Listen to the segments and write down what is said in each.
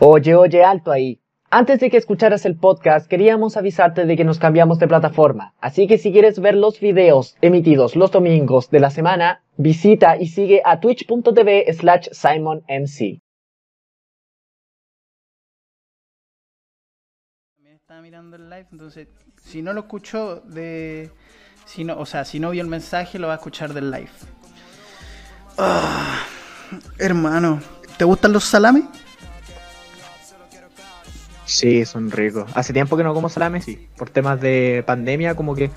Oye, oye, alto ahí. Antes de que escucharas el podcast, queríamos avisarte de que nos cambiamos de plataforma. Así que si quieres ver los videos emitidos los domingos de la semana, visita y sigue a twitch.tv slash simonmc. También estaba mirando el live, entonces si no lo escuchó de... Si no, o sea, si no vio el mensaje, lo va a escuchar del live. Ah, hermano, ¿te gustan los salames? Sí, son ricos. Hace tiempo que no como salame, sí. Por temas de pandemia, como que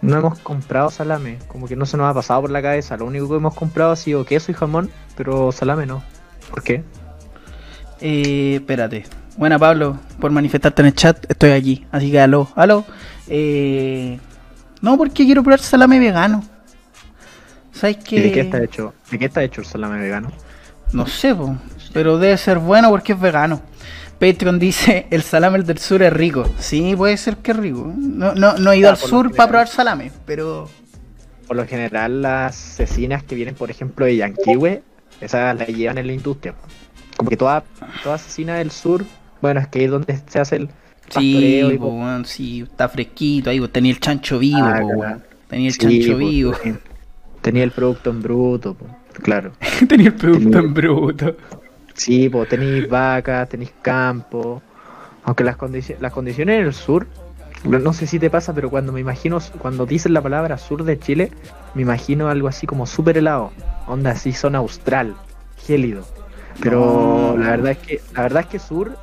no hemos comprado salame. Como que no se nos ha pasado por la cabeza. Lo único que hemos comprado ha sido queso y jamón, pero salame no. ¿Por qué? Eh, espérate. Buena, Pablo, por manifestarte en el chat. Estoy aquí. Así que aló, aló. Eh, no, porque quiero probar salame vegano. ¿Sabes qué? ¿Y de qué está hecho? ¿De qué está hecho el salame vegano? No sé, po, pero debe ser bueno porque es vegano. Patreon dice, el salame del sur es rico. Sí, puede ser que es rico. No, no, no he ido Ah, al sur general. para probar salame, pero... Por lo general, las cecinas que vienen, por ejemplo, de Yanquiwe, esas las llevan en la industria. Como que toda, toda cecina del sur, bueno, es que es donde se hace el Sí, po, sí, está fresquito ahí, tenía el chancho vivo, Ah, po, claro. weón. tenía el Sí, chancho po, vivo, tenía- el producto en bruto, claro. tenía el producto Tenía- en bruto. Sí, pues tenéis vacas, tenéis campo. Aunque las, condici- las condiciones en el sur, no- sé si te pasa, pero cuando me imagino, cuando dicen la palabra sur de Chile, me imagino algo así como súper helado. Onda así, zona austral, gélido. Pero No. la verdad es que, la verdad es que sur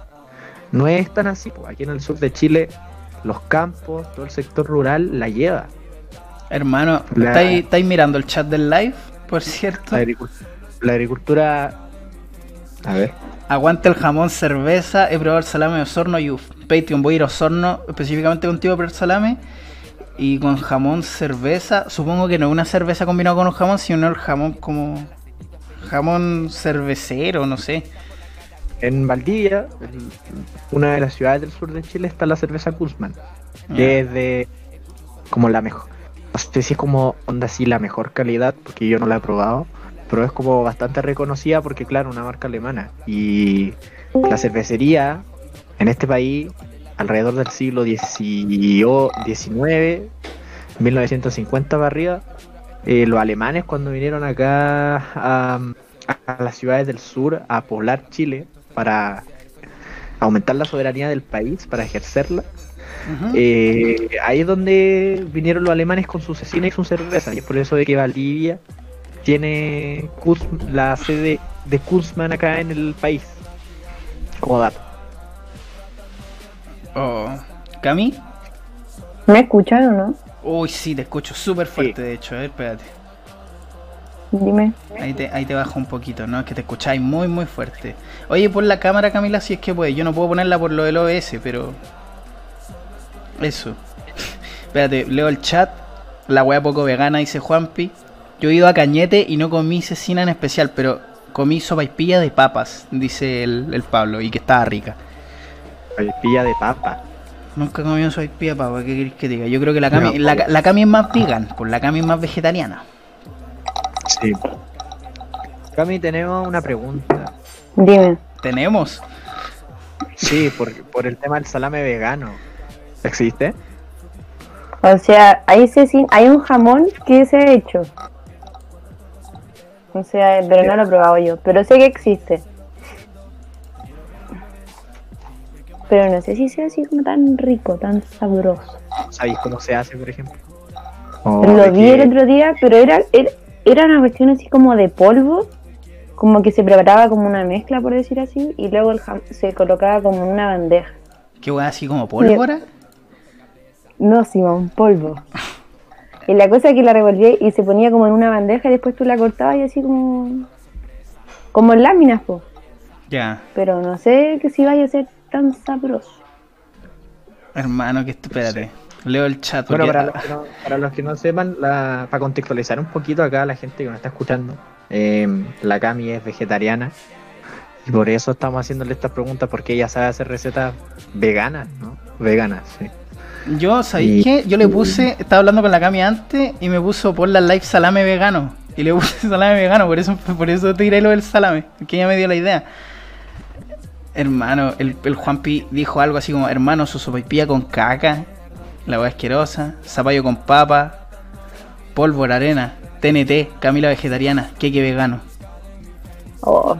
no es tan así. po. Aquí en el sur de Chile, los campos, todo el sector rural la lleva. Hermano, La- ¿estáis, estáis mirando el chat del live, por cierto? La, la agricultura. A ver. Aguanta el jamón, cerveza, he probado el salame de Osorno y uff. Patreon, voy a ir a Osorno específicamente contigo a probar salame. Y con jamón, cerveza. Supongo que no es una cerveza combinada con un jamón, sino el jamón como. Jamón cervecero, no sé. En Valdivia, en una de las ciudades del sur de Chile, está la cerveza Guzmán, Ya. que es de como la mejor. No sé si es como onda así la mejor calidad, porque yo no la he probado, pero es como bastante reconocida porque, claro, una marca alemana. Y la cervecería en este país, alrededor del siglo XIX, 1950 para arriba, eh, los alemanes cuando vinieron acá a, a las ciudades del sur a poblar Chile para aumentar la soberanía del país, para ejercerla, eh, ahí es donde vinieron los alemanes con su cecina y su cerveza. Y es por eso de que Valdivia tiene Kuz- la sede de Kuzman acá en el país. Como dato. Oh. ¿Cami? ¿Me escuchan o no? Uy, sí, te escucho súper fuerte, de hecho. A ver, espérate. Dime. Ahí te, ahí te bajo un poquito, ¿no? Es que te escucháis muy, muy fuerte. Oye, pon la cámara, Camila, si es que puede. Yo no puedo ponerla por lo del OBS, pero. Eso. Espérate, leo el chat. La wea poco vegana, dice Juanpi. Yo he ido a Cañete y no comí cecina en especial, pero comí sopaipilla de papas, dice el, el Pablo, y que estaba rica. Pilla de papa. Nunca he comido sopaipilla de papa, ¿qué querés que diga? Yo creo que la Cami, No. la, la Cami es más vegan, pues la Cami es más vegetariana. Sí. Cami, tenemos una pregunta. Dime. Tenemos. Sí, por, por el tema del salame vegano. ¿Existe? O sea, hay, cecin- hay un jamón que se ha hecho. O sea, pero no lo he probado yo. Pero sé que existe. Pero no sé si sea así como tan rico, tan sabroso. ¿Sabéis cómo se hace, por ejemplo? O lo vi el otro día, pero era, era, era una cuestión así como de polvo. Como que se preparaba como una mezcla, por decir así. Y luego el jam- se colocaba como en una bandeja. ¿Qué wea así como pólvora? No, Simón, polvo. Y la cosa es que la revolví y se ponía como en una bandeja y después tú la cortabas y así como. como en láminas, po. Ya. Pero no sé que si vaya a ser tan sabroso. Hermano, que espérate. Leo el chat. Bueno, para los, que no, para los que no sepan, la- para contextualizar un poquito acá a la gente que nos está escuchando, eh, la Cami es vegetariana y por eso estamos haciéndole estas preguntas porque ella sabe hacer recetas veganas, ¿no? Veganas, sí. Yo, ¿sabéis qué? Yo le puse, estaba hablando con la Cami antes y me puso por la live salame vegano. Y le puse salame vegano, por eso, por eso tiré lo del salame, que ella me dio la idea. Hermano, el, el Juanpi dijo algo así como, hermano, su sopaipilla con caca, la hueá asquerosa, zapallo con papa, pólvora, arena, TNT, Camila vegetariana, queque vegano. Oh,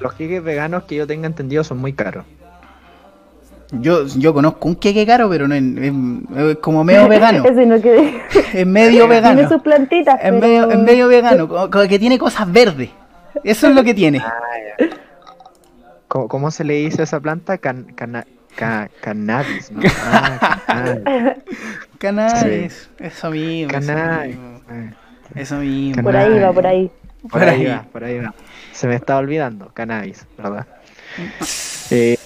Los queques veganos que yo tenga entendido son muy caros. Yo, yo conozco un queque caro, pero no es, es- es como medio vegano. ese no que Es medio tiene vegano. sus plantitas, Es pero... medio, es medio vegano, que tiene cosas verdes. Eso es lo que tiene. ¿Cómo, cómo se le dice a esa planta? Can- cana- ca- cannabis, ¿no? Ah, cannabis. Cannabis. Eso mismo. Eso Cannabis. mismo. Eso mismo. Por ahí va, por ahí. Por, Por ahí, ahí. va, por ahí va. Se me estaba olvidando, cannabis, ¿verdad? Eh,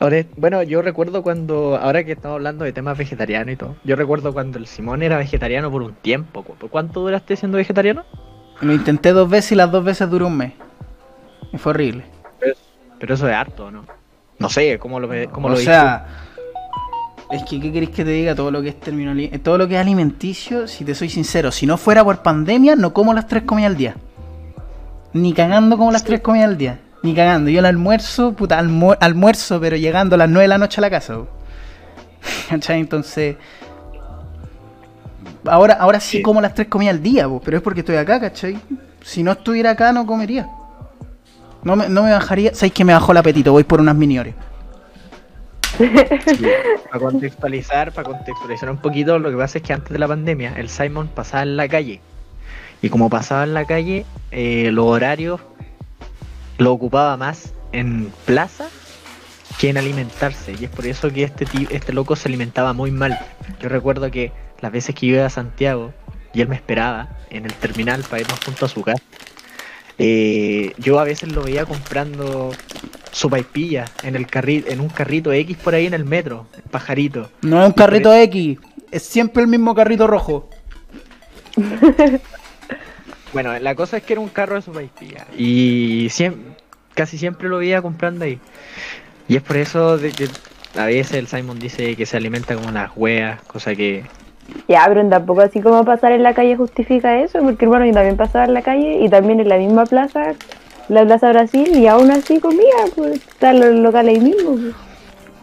ahora, bueno, yo recuerdo cuando, ahora que estamos hablando de temas vegetarianos y todo, yo recuerdo cuando el Simón era vegetariano por un tiempo. ¿Por cuánto duraste siendo vegetariano? Lo intenté dos veces y las dos veces duró un mes. Y fue horrible. Pero eso es harto, ¿no? No sé, ¿cómo lo, cómo o lo sea, es que ¿qué queréis que te diga todo lo que es término ali- todo lo que es alimenticio? Si te soy sincero, si no fuera por pandemia, no como las tres comidas al día. Ni cagando como las tres comidas al día. Ni cagando. Yo el almuerzo, puta, almu- almuerzo, pero llegando a las 9 de la noche a la casa. ¿Cachai? Entonces. Ahora, ahora sí, Sí. como las tres comidas al día, pero es porque estoy acá, ¿cachai? Si no estuviera acá, no comería. No me, no me bajaría. ¿Sabéis que me bajó el apetito? Voy por unas mini Oreo. Para contextualizar, para contextualizar un poquito, lo que pasa es que antes de la pandemia, el Simon pasaba en la calle. Y como pasaba en la calle, eh, los horarios lo ocupaba más en plaza que en alimentarse. Y es por eso que este, este loco se alimentaba muy mal. Yo recuerdo que las veces que yo iba a Santiago y él me esperaba en el terminal para irnos juntos a su casa, eh, yo a veces lo veía comprando sopaipilla en el carrito, en un carrito X por ahí en el metro, el pajarito. No es un carrito X, es siempre el mismo carrito rojo. Bueno, la cosa es que era un carro de sopaipilla y siem- casi siempre lo veía comprando ahí. Y es por eso de que a veces el Simon dice que se alimenta como unas weas, cosa que Ya, pero tampoco así como pasar en la calle justifica eso, porque hermano, yo también pasaba en la calle y también en la misma plaza, la Plaza Brasil, y aún así comía, pues están los locales ahí mismo. pues.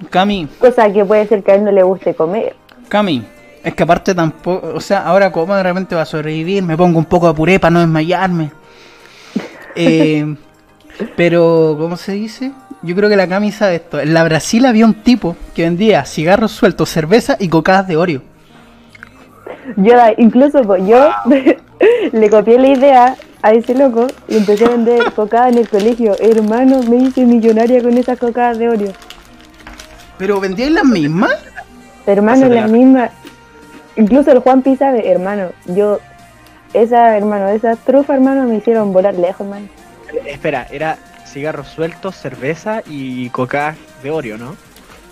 Cami, Cosa que puede ser que a él no le guste comer. Cami, es que aparte tampoco, o sea, ahora como de repente va a sobrevivir, me pongo un poco de puré para no desmayarme. Eh, pero, ¿cómo se dice? Yo creo que la Cami sabe esto. En la Brasil había un tipo que vendía cigarros sueltos, cerveza y cocadas de Oreo. Yo, incluso pues, yo le copié la idea a ese loco y empecé a vender cocada en el colegio. Hermano, me hice millonaria con esas cocadas de Oreo. ¿Pero vendíais las mismas? Hermano, las la- mismas. Incluso el Juan Pi sabe, hermano, yo, esa, hermano, esa trufa, hermano, me hicieron volar lejos, hermano. espera, era cigarros sueltos, cerveza y coca de Oreo, ¿no?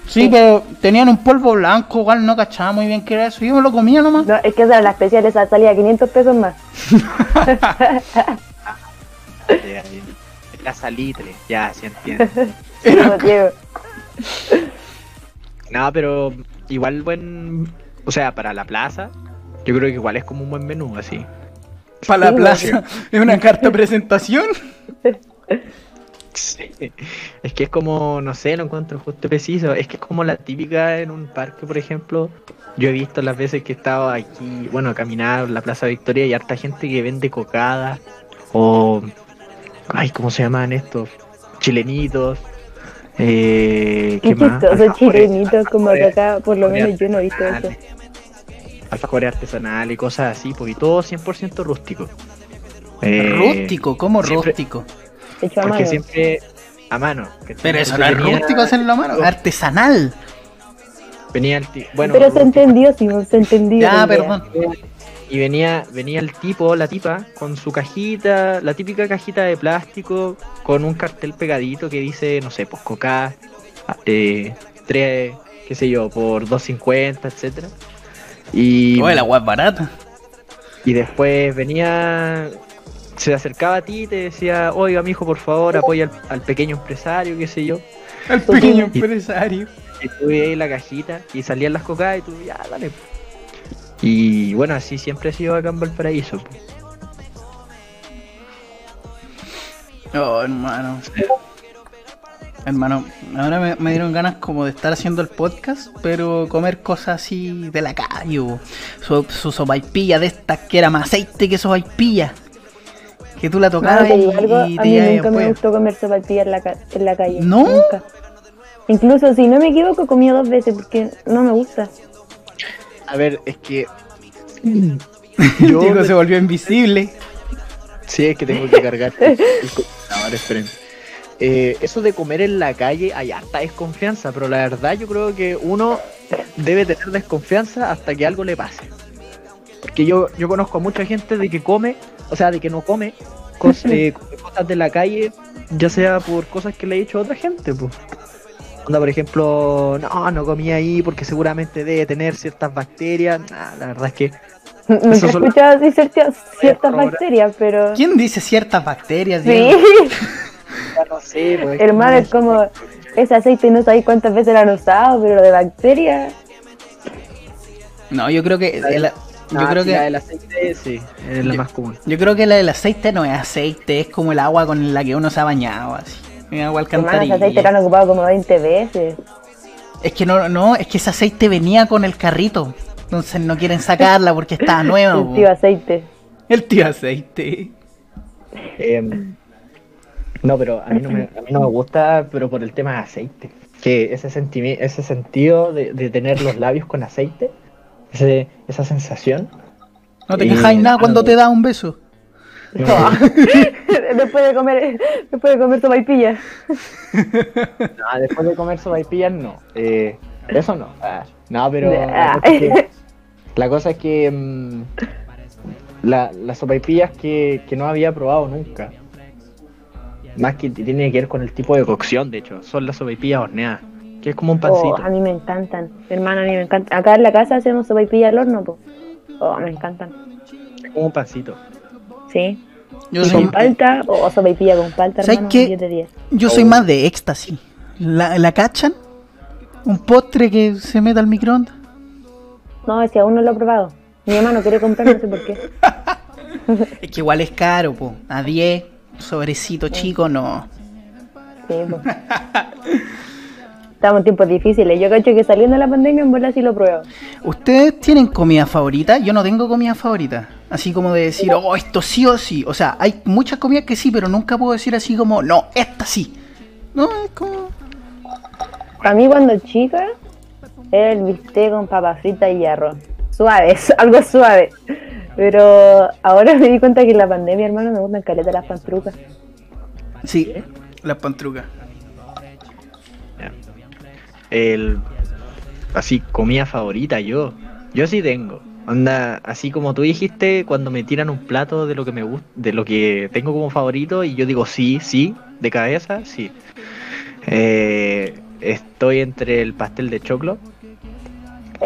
Sí, pero tenían un polvo blanco, igual no cachaba muy bien qué era eso. Yo me lo comía nomás. No, es que esa era la especial, esa salía 500 pesos más. La salitre, ya, sí entiendo. No, Diego. No, pero igual buen, o sea, para la plaza, yo creo que igual es como un buen menú así. Para la Sí, plaza. Es una carta de presentación. Sí. Es que es como, no sé, lo encuentro justo preciso. Es que es como la típica en un parque, por ejemplo. Yo he visto las veces que he estado aquí, bueno, a caminar en la Plaza Victoria y harta gente que vende cocadas o. Ay, ¿cómo se llaman estos? Chilenitos. Eh, Qué chistoso, chilenitos, como que acá, por lo menos yo no he visto eso. Alfajores artesanales y cosas así, porque todo 100% rústico. Eh, rústico, ¿cómo siempre- rústico? Hecho a Porque mano. siempre a mano. Pero eso no es rústico hacerlo a mano, es artesanal. Venía el bueno, Pero se entendió, Simón, se entendió. Idea. perdón. Y venía, venía el tipo, la tipa, con su cajita, la típica cajita de plástico, con un cartel pegadito que dice, no sé, pues coca, eh, 3, qué sé yo, por 2.50, etcétera. Y, Oye, la guay barata. y después venía, se acercaba a ti y te decía, oiga, mijo, por favor, apoya al, al pequeño empresario, qué sé yo. El pequeño empresario. Y tú veías ahí la cajita y salían las cocadas y tú, ya, dale. Y bueno, así siempre ha sido acá en Valparaíso. po. Oh, hermano. Hermano, ahora me, me dieron ganas como de estar haciendo el podcast, pero comer cosas así de la calle, bo. su, su sopaipilla de estas que era más aceite que sopaipilla. Que tú la No, tocabas te digo y, algo, y a mí nunca me gustó comer sopaipilla en la, ca- en la calle. ¿No? Nunca. Incluso si no me equivoco, comí dos veces porque no me gusta. A ver, es que. El Yo Diego se volvió invisible. Sí, es que tengo que cargar el esperen. Eh, eso de comer en la calle, hay harta desconfianza, pero la verdad yo creo que uno debe tener desconfianza hasta que algo le pase. Porque yo, yo conozco a mucha gente de que come, o sea, de que no come cos- eh, cosas de la calle, ya sea por cosas que le ha dicho a otra gente, pues. Onda, por ejemplo, no, no comí ahí porque seguramente debe tener ciertas bacterias. Nah, la verdad es que Nunca he solo- escuchado así ciertas, ciertas bacterias, pero... ¿Quién dice ciertas bacterias, Sí, ya no sé, pues, es hermano, que- es como... Ese aceite no sabéis cuántas veces lo han usado, pero de bacterias... No, yo creo que el- yo Ah, creo sí, la que del aceite sí, es la Yo- más común. yo creo que la del aceite no es aceite, es como el agua con la que uno se ha bañado así. Es agua Hermano, ese aceite lo alcantarilla. han ocupado como 20 veces. Es que no, no, es que ese aceite venía con el carrito. Entonces no quieren sacarla porque está nueva. El tío aceite. El tío aceite. Em, no, pero a mí no, me, a mí no me gusta, pero por el tema de aceite. Que ese, ese sentido de, de tener los labios con aceite, ese- esa sensación. No te Eh, quejáis nada cuando no. te da un beso. después de comer, después de comer sopaipilla. no, después de comer sopaipillas, no. Eh, eso no. Ah, no, pero Ah. la cosa es que, la cosa es que, mm, la- las sopaipillas que, que no había probado nunca. Más que tiene que ver con el tipo de cocción, de hecho. Son las sopaipillas horneadas. Que es como un pancito. Oh, a mí me encantan. Hermano, a mí me encantan. Acá en la casa hacemos sopaipilla al horno, po. Oh, me encantan. Es como un pancito. Sí. Yo soy, con palta, o sopaipilla con palta, ¿Sabes hermano, qué? 10 de 10. yo soy más de éxtasis. ¿La, ¿La cachan? Un postre que se meta al microondas. No, ese aún no lo he probado. Mi mamá no quiere comprar, no sé por qué. Es que igual es caro, po. A 10, sobrecito chico, no. Sí, po. Estamos en tiempos difíciles. Yo cacho que saliendo de la pandemia, en bola sí lo pruebo. ¿Ustedes tienen comida favorita? Yo no tengo comida favorita. Así como de decir, oh, esto sí o sí. O sea, hay muchas comidas que sí, pero nunca puedo decir así como, no, esta sí. No, es como... Para mí, cuando chica, era el bistec con papas fritas y arroz. Suave, algo suave. Pero ahora me di cuenta que en la pandemia, hermano, me gustan caletas las pantrucas. Sí, las pantrucas. El así comida favorita yo. Yo sí tengo. Onda, así como tú dijiste, cuando me tiran un plato de lo que me gusta, de lo que tengo como favorito y yo digo sí, sí, de cabeza, sí. Eh, estoy entre el pastel de choclo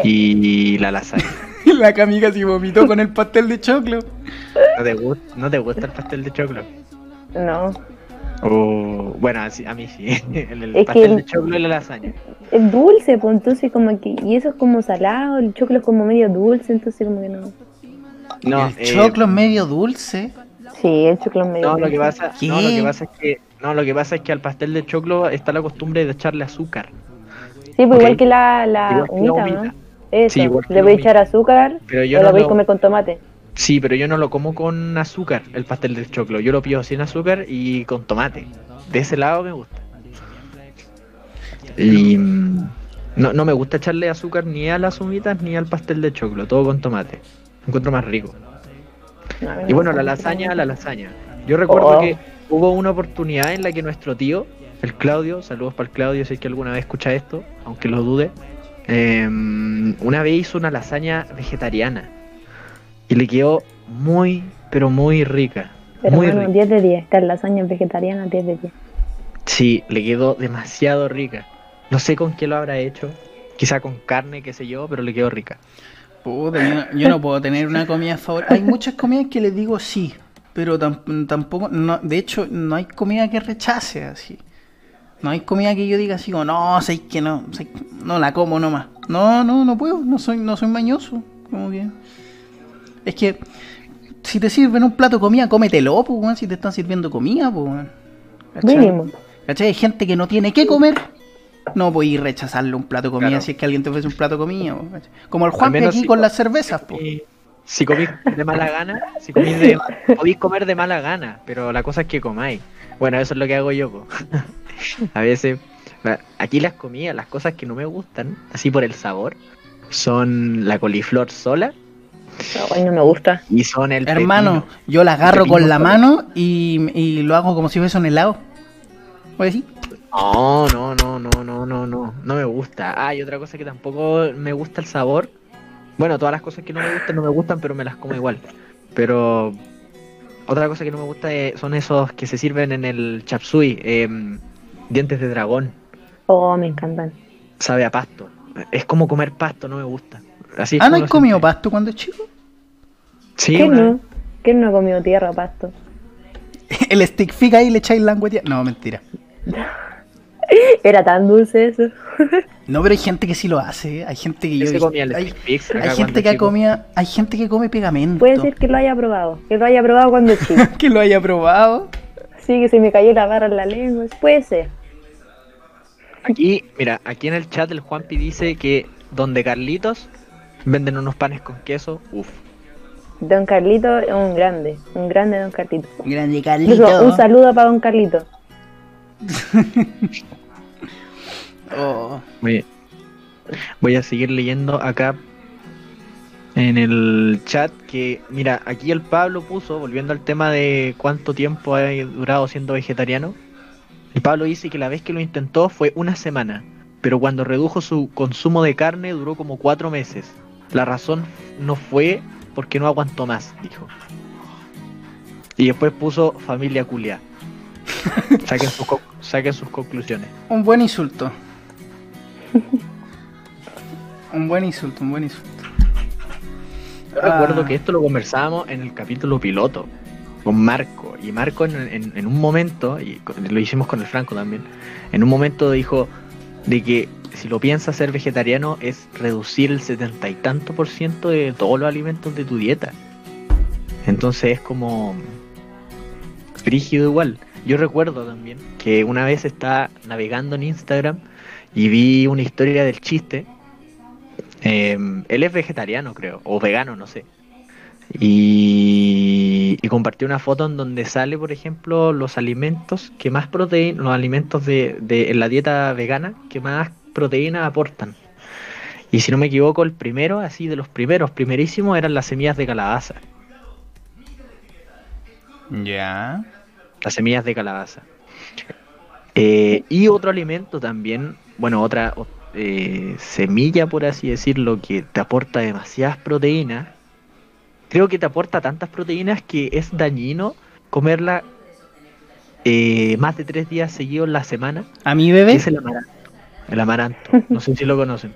y la lasaña. La camiga se vomitó con el pastel de choclo. ¿No te, gust- no te gusta el pastel de choclo? No, O bueno, así- a mí sí. El, el Es que pastel el- de choclo y la lasaña. es dulce, pues entonces como que... Y eso es como salado, el choclo es como medio dulce, entonces como que no... No, el eh, choclo es medio dulce. Sí, el choclo es medio No, lo dulce. que pasa, ¿Qué? no, lo que pasa es que no, lo que pasa es que al pastel de choclo está la costumbre de echarle azúcar. Sí, pues igual que la, la la humita. ¿no? Eso, Sí, igual que le la voy a echar azúcar Pero o yo la no voy a lo, comer con tomate. Sí, pero yo no lo como con azúcar, el pastel de choclo. Yo lo pido sin azúcar y con tomate. De ese lado me gusta. Y mm, no, no me gusta echarle azúcar ni a las humitas ni al pastel de choclo, todo con tomate. Lo encuentro más rico. No, a mí Y bueno, la lasaña, la lasaña. Yo recuerdo Oh. que hubo una oportunidad en la que nuestro tío, el Claudio, saludos para el Claudio, si es que alguna vez escucha esto, aunque lo dude, eh, una vez hizo una lasaña vegetariana y le quedó muy, pero muy rica. Pero muy bueno, rica. 10 de 10. Estas lasañas vegetarianas, 10 de 10. Sí, le quedó demasiado rica. No sé con qué lo habrá hecho, quizá con carne, qué sé yo, pero le quedó rica. Puta, yo, no- yo no puedo tener una comida favorita. Hay muchas comidas que les digo sí, pero tam- tampoco, no, de hecho, no hay comida que rechace así. No hay comida que yo diga así como, no, sé que no, sé que no la como nomás. No, no, no puedo, no soy, no soy mañoso. Como que. Es que si te sirven un plato de comida, cómetelo, pues, weón, si te están sirviendo comida, pues. Mínimo. ¿Cachai? Hay gente que no tiene que comer. No podéis rechazarle un plato de comida Claro. si es que alguien te ofrece un plato de comida. Como el Juan aquí si- con las cervezas. po. Y si comís de mala gana, si comís de, podéis comer de mala gana, pero la cosa es que comáis. Bueno, eso es lo que hago yo. po. A veces, aquí las comidas, las cosas que no me gustan, así por el sabor, son la coliflor sola Ay, no me gusta. y son el Hermano, pepino. yo la agarro con la mano y, y lo hago como si fuese un helado. Sí. No, no, no, no, no, no, no, no me gusta. Ah, y otra cosa que tampoco me gusta el sabor. Bueno, todas las cosas que no me gustan no me gustan, pero me las como igual. Pero otra cosa que no me gusta eh, son esos que se sirven en el chapsui, em, dientes de dragón. Oh, me encantan. Sabe a pasto. Es como comer pasto, no me gusta. Así es Ah, ¿no has comido pasto cuando es chico? Sí, ¿Quién una no? ¿Quién no ha comido tierra, pasto? El stick fica y le echáis languetea. No, mentira. Era tan dulce eso. No, pero hay gente que sí lo hace. ¿eh? Hay gente que yo. visto- comía el hay, hay gente que comido, hay gente que come pegamento. Puede ser que lo haya probado. Que lo haya probado cuando chico. que lo haya probado. Sí, que se me cayó la barra en la lengua. Puede ser. Aquí, mira, aquí en el chat el Juanpi dice que donde Carlitos venden unos panes con queso. Uf. Don Carlito es un grande. Un grande Don Carlito. Grande Incluso, un saludo para Don Carlito. Oh. Voy, voy a seguir leyendo acá en el chat que, mira, aquí el Pablo puso, volviendo al tema de cuánto tiempo ha durado siendo vegetariano, el Pablo dice que la vez que lo intentó fue una semana, pero cuando redujo su consumo de carne duró como cuatro meses. La razón no fue porque no aguantó más, dijo. Y después puso familia culia. Saquen sus, co- saquen sus conclusiones. Un buen insulto. un buen insulto, un buen insulto. Yo recuerdo Ah. que esto lo conversábamos en el capítulo piloto con Marco. Y Marco en, en- en un momento, y lo hicimos con el Franco también, en un momento dijo de que si lo piensas ser vegetariano es reducir el setenta y tanto por ciento de todos los alimentos de tu dieta. Entonces es como frígido igual. Yo recuerdo también que una vez estaba navegando en Instagram y vi una historia del chiste eh, él es vegetariano, creo, o vegano, no sé. Y, y compartió una foto en donde sale, por ejemplo, los alimentos que más proteína, los alimentos de, de- en la dieta vegana que más proteína aportan. Y si no me equivoco, el primero, así de los primeros, primerísimos, eran las semillas de calabaza. Ya. Las semillas de calabaza. Eh, y otro alimento también, bueno, otra eh, semilla, por así decirlo, que te aporta demasiadas proteínas. Creo que te aporta tantas proteínas que es dañino comerla eh, más de tres días seguidos en la semana. A mi bebé, es el amaranto. El amaranto. No sé si lo conocen.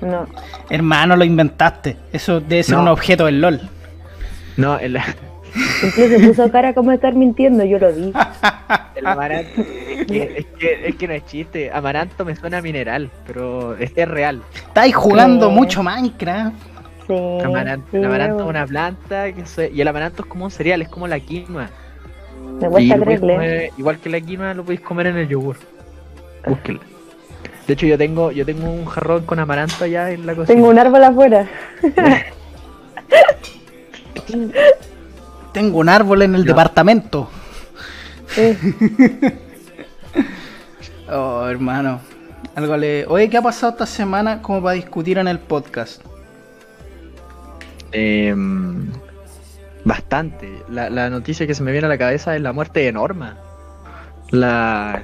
No. hermano, lo inventaste. Eso debe ser No. un objeto del LOL. No, el, Incluso puso cara como estar mintiendo. Yo lo vi. el amaranto. Es que, es, que, es que no es chiste. Amaranto me suena a mineral, pero es, es real. Estáis jugando Sí. mucho Minecraft. Sí. Amaranto, sí, el amaranto es una planta que se- y el amaranto es como un cereal, es como la quinoa. Me cuesta creerle. comer- igual que la quinoa lo podéis comer en el yogur. Búsquenla. De hecho yo tengo yo tengo un jarrón con amaranto allá en la cocina. Tengo un árbol afuera. Tengo un árbol en el departamento. Oh, hermano. Algo le... Oye, ¿qué ha pasado esta semana como para discutir en el podcast? Em, bastante. La, la noticia que se me viene a la cabeza es la muerte de Norma. La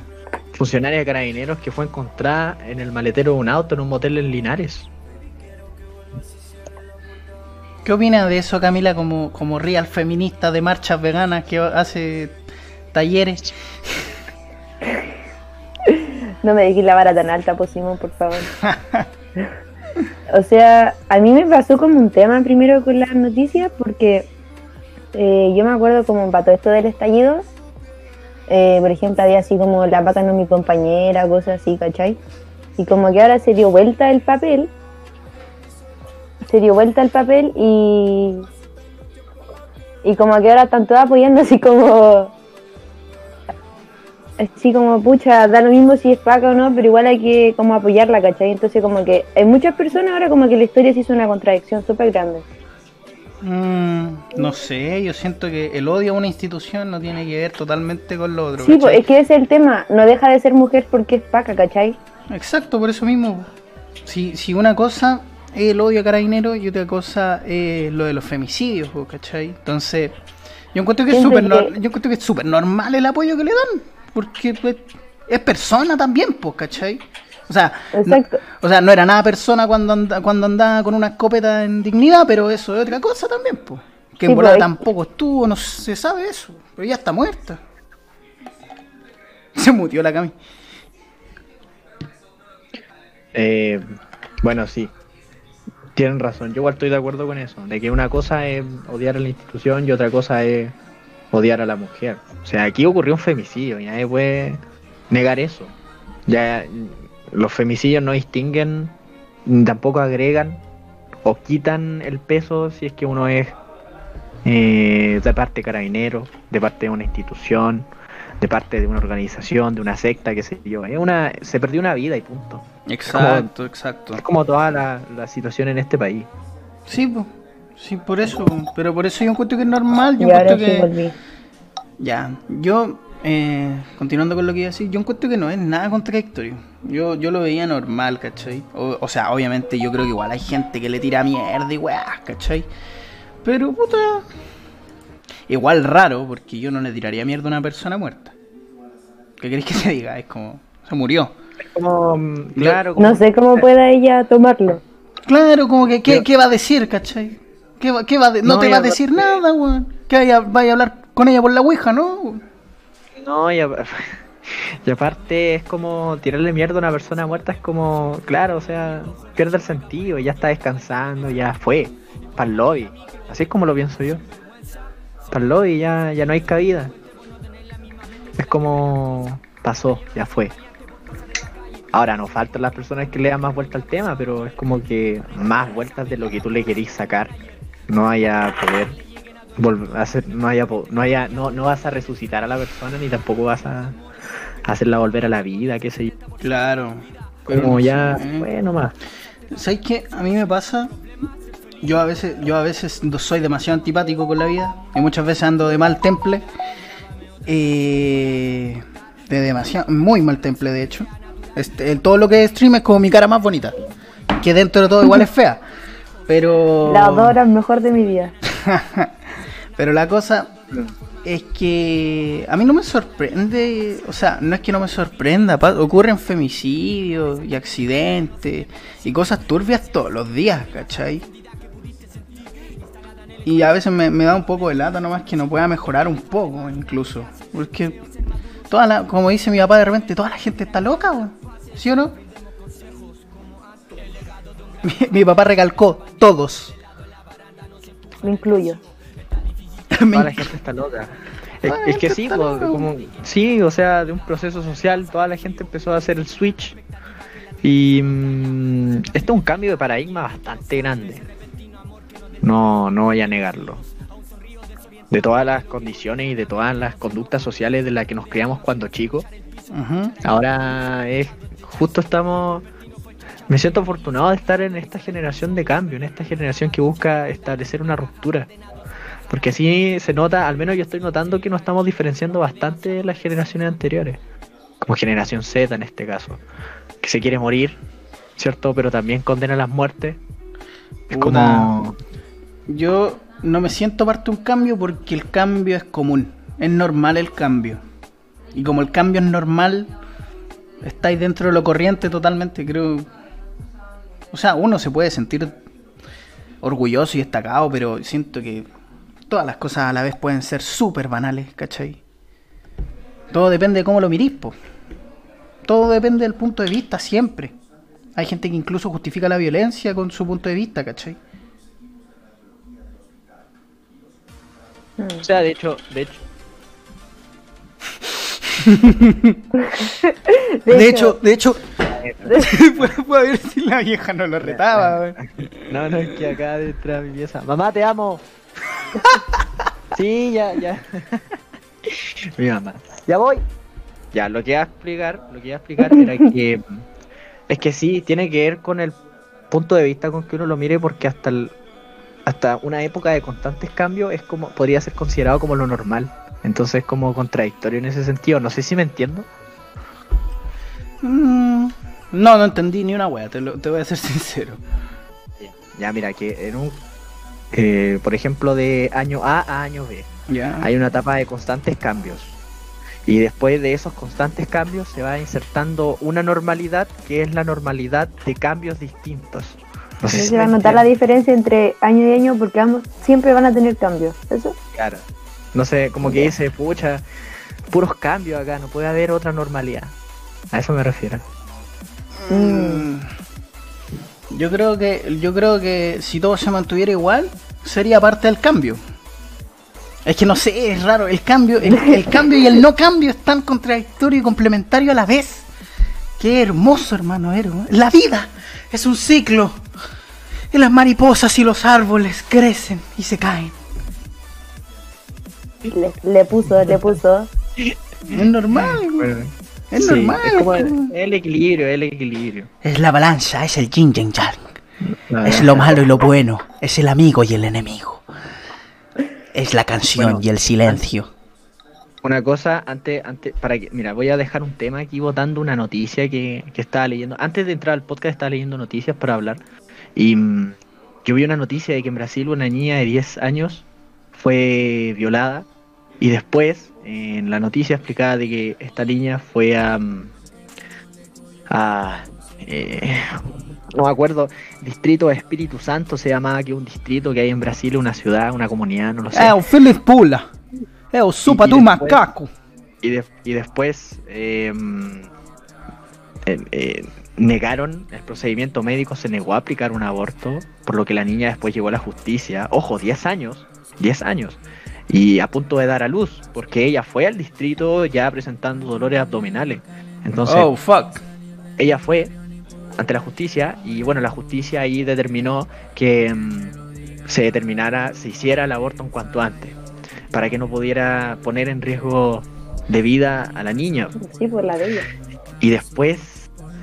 funcionaria de carabineros que fue encontrada en el maletero de un auto en un motel en Linares. ¿Qué opina de eso, Camila, como, como real feminista de marchas veganas que hace talleres? No me dejes la vara tan alta, pues Simón, por favor. o sea, a mí me pasó como un tema primero con las noticias, porque eh, yo me acuerdo como para todo esto del estallido, eh, por ejemplo, había así como la vaca no mi compañera, cosas así, ¿cachai? Y como que ahora se dio vuelta el papel, se dio vuelta el papel y. Y como que ahora están todas apoyando así como así como, pucha, da lo mismo si es paca o no, pero igual hay que como apoyarla, ¿cachai? Entonces como que hay muchas personas ahora como que la historia se hizo una contradicción súper grande. Mm, no sé, yo siento que el odio a una institución no tiene que ver totalmente con lo otro. Sí, pues es que ese es el tema, no deja de ser mujer porque es paca, ¿cachai? Exacto, por eso mismo. Si, si una cosa es el odio a carabinero y otra cosa es lo de los femicidios, po, ¿cachai? Entonces, yo encuentro que es súper que- yo encuentro que es súper normal el apoyo que le dan, porque pues, es persona también, pues, ¿cachai? O sea, no, o sea, no era nada persona cuando anda, cuando andaba con una escopeta en dignidad, pero eso es otra cosa también, pues. Que en Sí, volada pues, tampoco estuvo, no se sabe eso, pero ya está muerta. Se mutió la cami. Eh, bueno, sí. Tienen razón. Yo igual estoy de acuerdo con eso. De que una cosa es odiar a la institución y otra cosa es odiar a la mujer. O sea, aquí ocurrió un femicidio y nadie puede negar eso. Ya los femicidios no distinguen, ni tampoco agregan o quitan el peso si es que uno es eh, de parte de carabinero, de parte de una institución, de parte de una organización, de una secta, qué sé yo. Es una, se perdió una vida y punto. Exacto, exacto. Es como toda la, la situación en este país. Sí, po. sí, por eso, pero por eso yo encuentro que es normal, yo Y ahora encuentro sí que... Ya, yo, eh, continuando con lo que iba a decir, yo encuentro que no es nada contradictorio. Yo, yo lo veía normal, ¿cachai? O, o sea, obviamente yo creo que igual hay gente que le tira mierda y weá, ¿cachai? Pero, puta... Igual raro, porque yo no le tiraría mierda a una persona muerta. ¿Qué queréis que te diga? Es como... Se murió. Como, mm, claro, como- No sé cómo pueda ella tomarlo. Claro, como que, ¿qué, qué va a decir, cachai? ¿Qué, va, qué va de- no, No, te va a decir nada, weón. Que vaya, vaya a hablar con ella por la ouija, ¿no? No, y, apa- y aparte es como tirarle mierda a una persona muerta, es como, claro, o sea, pierde el sentido, ya está descansando, ya fue, para el lobby. Así es como lo pienso yo. Para el lobby ya, ya no hay cabida. Es como pasó, ya fue. Ahora no faltan las personas que le dan más vuelta al tema, pero es como que más vueltas de lo que tú le querís sacar. No vaya a poder volver a hacer, no haya, po- no haya, no, no vas a resucitar a la persona ni tampoco vas a hacerla volver a la vida, qué sé yo. Claro. pero Como no ya, sé. bueno más. ¿Sabes qué? A mí me pasa. Yo a veces, yo a veces soy demasiado antipático con la vida. Y muchas veces ando de mal temple. Eh, de demasiado, muy mal temple de hecho. Este, el- todo lo que es stream es como mi cara más bonita. Que dentro de todo igual es fea. Pero. La adora mejor de mi vida. Pero la cosa es que a mí no me sorprende, o sea, no es que no me sorprenda, ocurren femicidios y accidentes y cosas turbias todos los días, ¿cachai? Y a veces me, da un poco de lata nomás que no pueda mejorar un poco incluso. Porque toda la, como dice mi papá de repente, toda la gente está loca, weón. ¿sí o no? Mi, mi papá recalcó, todos. Me incluyo. Toda la gente está loca. Es, la es que sí, po, como, sí, o sea, de un proceso social, toda la gente empezó a hacer el switch. Y mm, esto es un cambio de paradigma bastante grande. No, no voy a negarlo. De todas las condiciones y de todas las conductas sociales de las que nos criamos cuando chicos, ahora es justo estamos me siento afortunado de estar en esta generación de cambio, en esta generación que busca establecer una ruptura. Porque así se nota, al menos yo estoy notando que nos estamos diferenciando bastante de las generaciones anteriores. Como generación Z en este caso. Que se quiere morir, ¿cierto? Pero también condena las muertes. Es como... Yo no me siento parte de un cambio porque el cambio es común. Es normal el cambio. Y como el cambio es normal, estáis dentro de lo corriente totalmente, creo. O sea, uno se puede sentir orgulloso y destacado, pero siento que todas las cosas a la vez pueden ser súper banales, ¿cachai? Todo depende de cómo lo mirís, po. Todo depende del punto de vista, siempre. Hay gente que incluso justifica la violencia con su punto de vista, ¿cachai? O sea, de hecho, de hecho, De, hecho, de hecho, puedo, puedo ver si la vieja no lo retaba. no, no, es que acá detrás de mi pieza. Mamá, te amo. Sí, ya, ya. mi mamá. Ya voy. Ya, lo que iba a explicar, lo que iba a explicar era que es que sí, tiene que ver con el punto de vista con que uno lo mire, porque hasta el- hasta una época de constantes cambios es como podría ser considerado como lo normal. Entonces es como contradictorio en ese sentido. No sé si me entiendo. Mm, no, no entendí ni una wea, te, lo- te voy a ser sincero. Ya, mira, que en un eh, por ejemplo, de año A a año B. Hay una etapa de constantes cambios. Y después de esos constantes cambios se va insertando una normalidad que es la normalidad de cambios distintos. No sé si se va a notar la diferencia entre año y año porque ambos siempre van a tener cambios. ¿Eso? Claro. No sé, como que dice, pucha, puros cambios acá, no puede haber otra normalidad. A eso me refiero. Mm. Yo creo que yo creo que si todo se mantuviera igual sería parte del cambio. Es que no sé, es raro. El cambio, el, el cambio y el no cambio es tan contradictorio y complementario a la vez. Qué hermoso, hermano, hermano. La vida es un ciclo. Y las mariposas y los árboles crecen y se caen. Le, le puso, le puso. Es normal. Es Sí, normal. es como güey. el, el equilibrio, el equilibrio. Es la balanza, es el yin y el yang. Es lo malo y lo bueno. Es el amigo y el enemigo. Es la canción Bueno, y el silencio. Una cosa, antes, antes, para que, mira, voy a dejar un tema aquí votando una noticia que, que estaba leyendo. Antes de entrar al podcast estaba leyendo noticias para hablar. Y mm, yo vi una noticia de que en Brasil una niña de 10 años fue violada. Y después, en la noticia explicaba de que esta niña fue a... mm, a eh, no me acuerdo, distrito de Espíritu Santo se llamaba que un distrito que hay en Brasil, una ciudad, una comunidad, no lo sé. O Felipe Pula. O supa macaco. y, de- y después eh, eh, eh, negaron el procedimiento médico, se negó a aplicar un aborto, por lo que la niña después llegó a la justicia. Ojo, 10 años, 10 años. Y a punto de dar a luz, porque ella fue al distrito ya presentando dolores abdominales. Entonces, Oh, fuck. ella fue ante la justicia y bueno, la justicia ahí determinó que mm, se determinara, se hiciera el aborto en cuanto antes, para que no pudiera poner en riesgo de vida a la niña. Sí, por la bella. Y después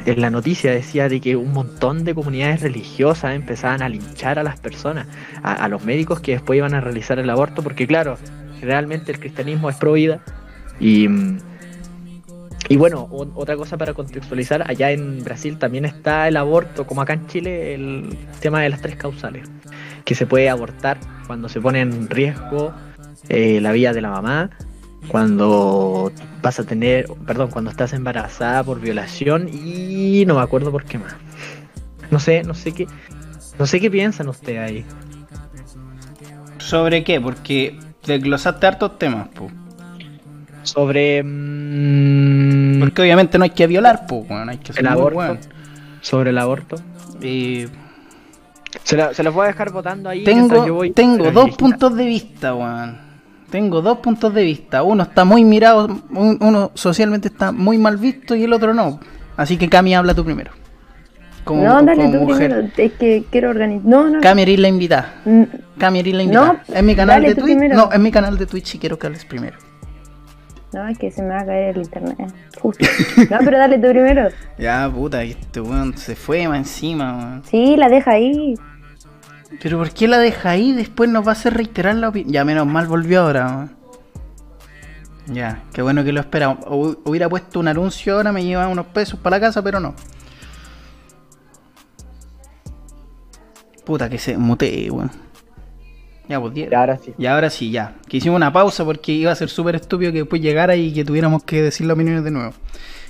en la noticia decía de que un montón de comunidades religiosas empezaban a linchar a las personas, a, los médicos que después iban a realizar el aborto, porque claro, realmente el cristianismo es pro vida. Y... mm, bueno, otra cosa para contextualizar, allá en Brasil también está el aborto, como acá en Chile, el tema de las tres causales, que se puede abortar cuando se pone en riesgo eh, la vida de la mamá, cuando vas a tener, perdón, cuando estás embarazada por violación y no me acuerdo por qué más. No sé, no sé qué, no sé qué piensan ustedes ahí. ¿Sobre qué? Porque desglosaste hartos temas, po. Sobre mm, Porque obviamente no hay que violar, po, weón. Hay que ser el aborto, sobre el aborto. Eh, Se, la- se los voy a dejar votando ahí. yo tengo voy- tengo dos puntos de vista, weón. Tengo dos puntos de vista. Uno está muy mirado, un- uno socialmente está muy mal visto y el otro no. Así que Cami, habla tú primero. Como, no, dale como tú mujer. primero. Es que quiero organizar. No, no. Cami, eres la invitada. Mm, Cami, eres la invitada. No, en mi canal de Twitch. primero. No, en mi canal de Twitch y quiero que hables primero. No, es que se me va a caer el internet. Justo. No, pero dale tú primero. Ya, puta, este weón se fue más encima, weón. Sí, la deja ahí. Pero ¿por qué la deja ahí? Después nos va a hacer reiterar la opinión. Ya, menos mal volvió ahora. Ya, qué bueno que lo esperamos. Hu- Hubiera puesto un anuncio ahora, me llevaba unos pesos para la casa, pero no. Puta, que se mutee, weón. Ya, pues. Y ahora sí. Y ahora sí, ya. Que hicimos una pausa porque iba a ser súper estúpido que después llegara y que tuviéramos que decir las opiniones de nuevo.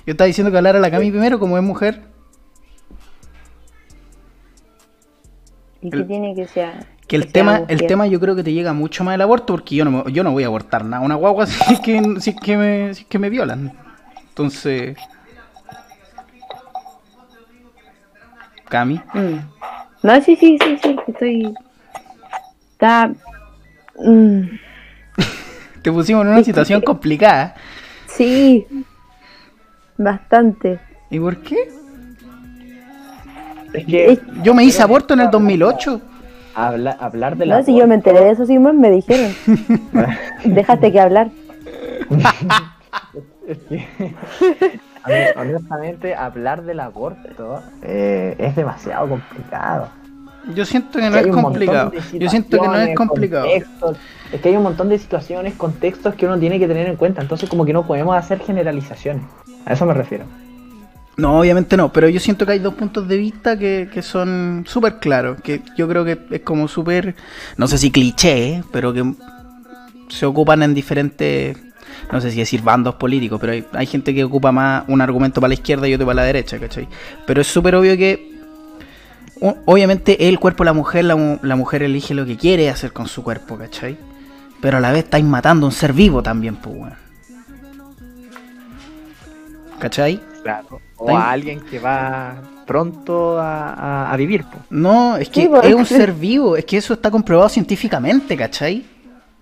Yo estaba diciendo que hablara la Cami primero, como es mujer. ¿Y El- qué tiene que ser? Que el sea tema, el tema yo creo que te llega mucho más el aborto porque yo no, me- yo no voy a abortar nada. Una guagua si es que, si es que, me, si es que me violan. Entonces... Cami. Mm. No, sí, sí, sí, sí. Estoy. Está. Mm, Te pusimos en una situación complicada. Sí. Bastante. ¿Y por qué? Es que Es- Yo me hice aborto en el 2008. habla- hablar de No, la si yo me enteré de eso, Simón, me dijeron. Déjate que hablar. Es que, a mí, honestamente, hablar del aborto eh, es demasiado complicado. Yo siento que no Que es complicado. Yo siento que no es complicado. contextos. Es que hay un montón de situaciones, contextos que uno tiene que tener en cuenta. Entonces, como que no podemos hacer generalizaciones. A eso me refiero. No, obviamente no, pero yo siento que hay dos puntos de vista que, que son súper claros, que yo creo que es como súper, no sé si cliché, pero que se ocupan en diferentes, no sé si decir bandos políticos, pero hay, gente que ocupa más un argumento para la izquierda y otro para la derecha, ¿cachai? Pero es súper obvio que, obviamente, el cuerpo de la mujer, la, mu- la mujer elige lo que quiere hacer con su cuerpo, ¿cachai? Pero a la vez estáis matando a un ser vivo también, pues, weón. ¿Cachai? Claro. O a alguien que va pronto a, a- a vivir. po. No, es que Sí, es un ser vivo, es que eso está comprobado científicamente, ¿cachai?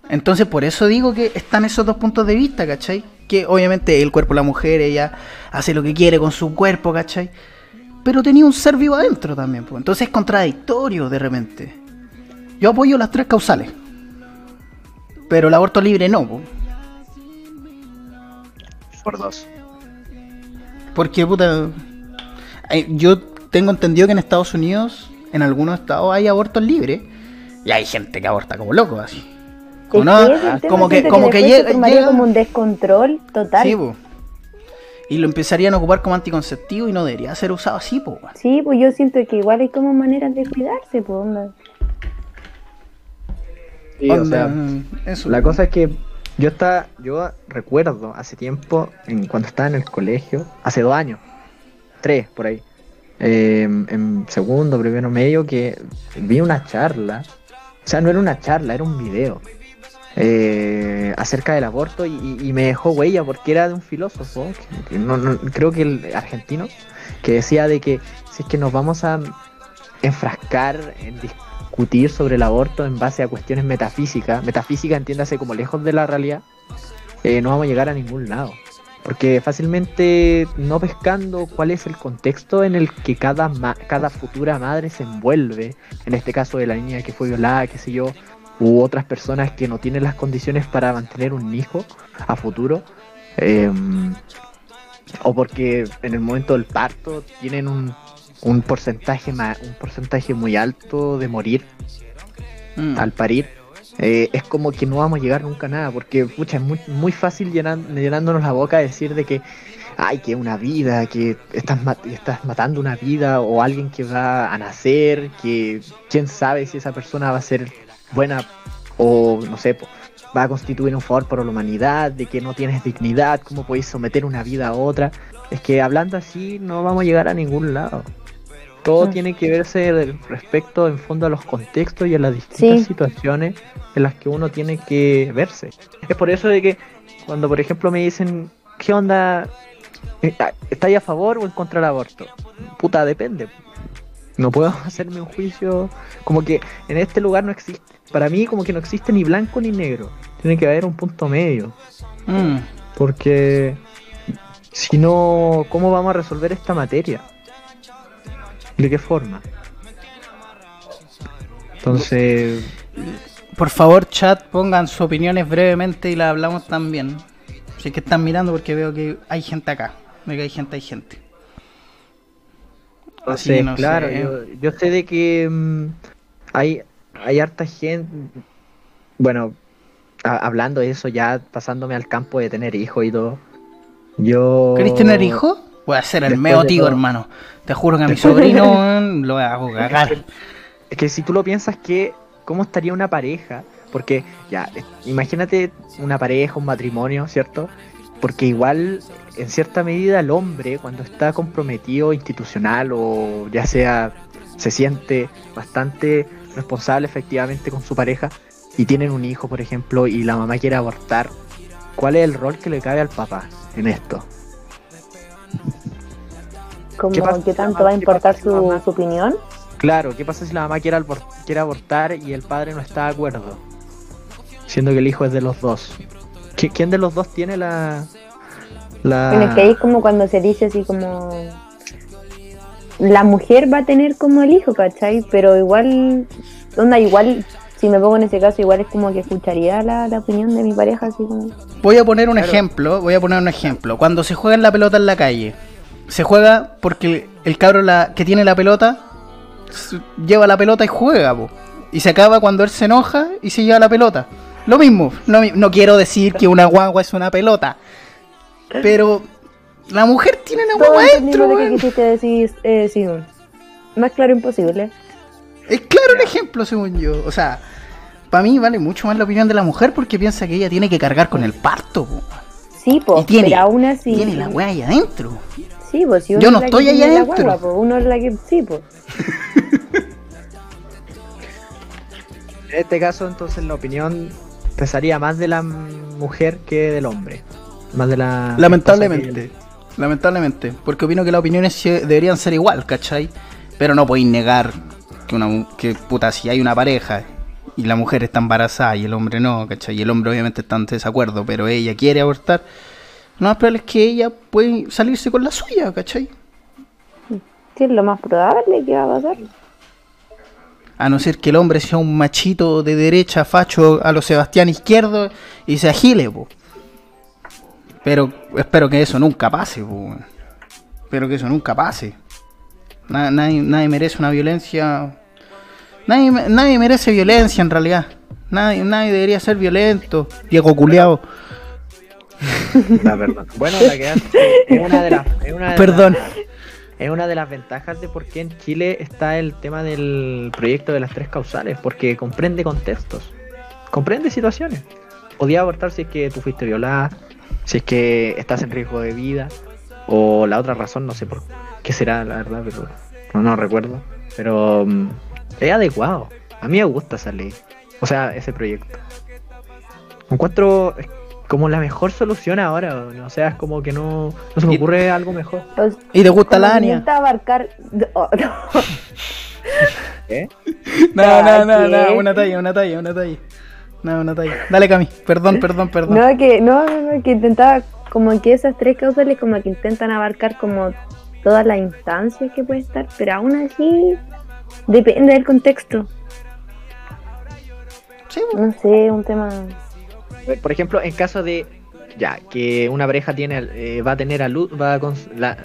Entonces por eso digo que están esos dos puntos de vista, ¿cachai? Que obviamente el cuerpo de la mujer, ella hace lo que quiere con su cuerpo, ¿cachai? Pero tenía un ser vivo adentro también, pues. Entonces es contradictorio de repente. Yo apoyo las tres causales. Pero el aborto libre no, po. Por dos. Porque, puta. eh, Yo tengo entendido que en Estados Unidos, en algunos estados, hay abortos libres. Y hay gente que aborta como loco, así. No, tema, como que, como que llega. como un descontrol total. Sí, po. Y lo empezarían a ocupar como anticonceptivo y no debería ser usado así, po. weón. Sí, pues yo siento que igual hay como maneras de cuidarse, pues. onda. Sí, o sea, eso. la cosa es que yo estaba, yo recuerdo hace tiempo, en, cuando estaba en el colegio, hace dos años, tres por ahí, eh, en segundo, primero medio, que vi una charla, o sea, no era una charla, era un video eh, acerca del aborto y, me dejó huella porque era de un filósofo, que- no- no- creo que el argentino, que decía de que si es que nos vamos a enfrascar en discutir sobre el aborto en base a cuestiones metafísicas, metafísica entiéndase como lejos de la realidad, eh, no vamos a llegar a ningún lado. Porque fácilmente no pescando cuál es el contexto en el que cada, ma- cada futura madre se envuelve, en este caso de la niña que fue violada, qué sé yo, u otras personas que no tienen las condiciones para mantener un hijo a futuro, eh, o porque en el momento del parto tienen un, un porcentaje ma- un porcentaje muy alto de morir Mm. al parir, eh, es como que no vamos a llegar nunca a nada, porque pucha, es muy, muy fácil llenan- llenándonos la boca decir de que ay, que una vida, que estás, estás matando una vida o alguien que va a nacer, que quién sabe si esa persona va a ser buena o no sé, va a constituir un favor para la humanidad, de que no tienes dignidad, cómo podéis someter una vida a otra. Es que hablando así no vamos a llegar a ningún lado. Todo tiene que verse respecto en fondo a los contextos y a las distintas Sí. situaciones en las que uno tiene que verse. Es por eso de que cuando por ejemplo me dicen, ¿qué onda? Eh, ah, ¿Estáis a favor o en contra del aborto? Puta, depende. No puedo hacerme un juicio como que en este lugar no existe. Para mí como que no existe ni blanco ni negro. Tiene que haber un punto medio. Mm. Porque si no, ¿cómo vamos a resolver esta materia? ¿De qué forma? Entonces, Por favor, chat, pongan sus opiniones brevemente y las hablamos también. Si es que están mirando porque veo que hay gente acá. Veo que hay gente, hay gente. Así entonces, no claro, sé. yo, yo sé de que mm, hay, hay harta gente, bueno, a- hablando de eso ya pasándome al campo de tener hijos y todo. Yo... ¿Queréis tener hijos? Voy a ser el meo tío, hermano. Te juro que a mi Después sobrino lo hago cagar. Es que si tú lo piensas que, ¿cómo estaría una pareja? Porque, ya, imagínate una pareja, un matrimonio, ¿cierto? Porque igual, en cierta medida, el hombre, cuando está comprometido institucional o ya sea, se siente bastante responsable efectivamente con su pareja y tienen un hijo, por ejemplo, y la mamá quiere abortar, ¿cuál es el rol que le cabe al papá en esto? Como ¿Qué pasa que si tanto va a importar si su, opinión. Claro, ¿qué pasa si la mamá quiere, quiere abortar y el padre no está de acuerdo? Siendo que el hijo es de los dos. ¿Qui- ¿Quién de los dos tiene la... la... Bueno, es que ahí es como cuando se dice así como la mujer va a tener como el hijo, ¿cachai? Pero igual, onda, igual si me pongo en ese caso, igual es como que escucharía la, la opinión de mi pareja, así como. Voy a poner un ejemplo, voy a poner un ejemplo. Cuando se juega en la pelota en la calle, se juega porque el cabro la, que tiene la pelota lleva la pelota y juega, po. Y se acaba cuando él se enoja y se lleva la pelota. Lo mismo, mi- no quiero decir que una guagua es una pelota. Pero la mujer tiene la Todo guagua dentro, lo que quisiste decir, eh. Más claro imposible. Es claro el ejemplo, según yo. O sea, para mí vale mucho más la opinión de la mujer porque piensa que ella tiene que cargar con el parto, po. Sí, po, Y tiene, pero aún así. tiene la weá ahí adentro. Sí, pues si uno Yo no es la estoy que ahí tiene la adentro. guagua, po, uno es la que. Sí, pues. En este caso, entonces, la opinión pesaría más de la mujer que del hombre. Más de la. Lamentablemente. Lamentablemente. Porque opino que las opiniones se- deberían ser igual, ¿cachai? Pero no podéis negar que una mu- que puta, si hay una pareja y la mujer está embarazada y el hombre no, ¿cachai? Y el hombre obviamente está en desacuerdo, pero ella quiere abortar. Lo más probable es que ella puede salirse con la suya, ¿cachai? Sí, es lo más probable que va a pasar. A no ser que el hombre sea un machito de derecha, facho a los Sebastián izquierdo y se agile, po. Pero espero que eso nunca pase, po. Espero que eso nunca pase. Na- nadie, nadie merece una violencia. Nadie, nadie merece violencia en realidad. Nadie, nadie debería ser violento. Diego culeado. La verdad. Bueno, la que es una de las. es una de Perdón. las- es una de las ventajas de por qué en Chile está el tema del proyecto de las tres causales, porque comprende contextos, comprende situaciones. Podía abortar si es que tú fuiste violada, si es que estás en riesgo de vida, o la otra razón, no sé por qué será, la verdad, pero no, no recuerdo. Pero mm, es adecuado. A mí me gusta esa ley, o sea, ese proyecto. Encuentro como la mejor solución ahora, o sea, es como que no, no se me ocurre algo mejor. Pues, ¿Y te gusta la Ania? intenta abarcar. oh, no. ¿Eh? No, no, no, una talla, una talla, una talla. No, una talla. Dale, Cami. Perdón, perdón, perdón. No, que, no, no, no, que intentaba como que esas tres causales como que intentan abarcar como todas las instancias que puede estar, pero aún así depende del contexto. Sí. No sé, un tema. Por ejemplo, en caso de ya que una pareja tiene eh, va a tener a luz, va a, la-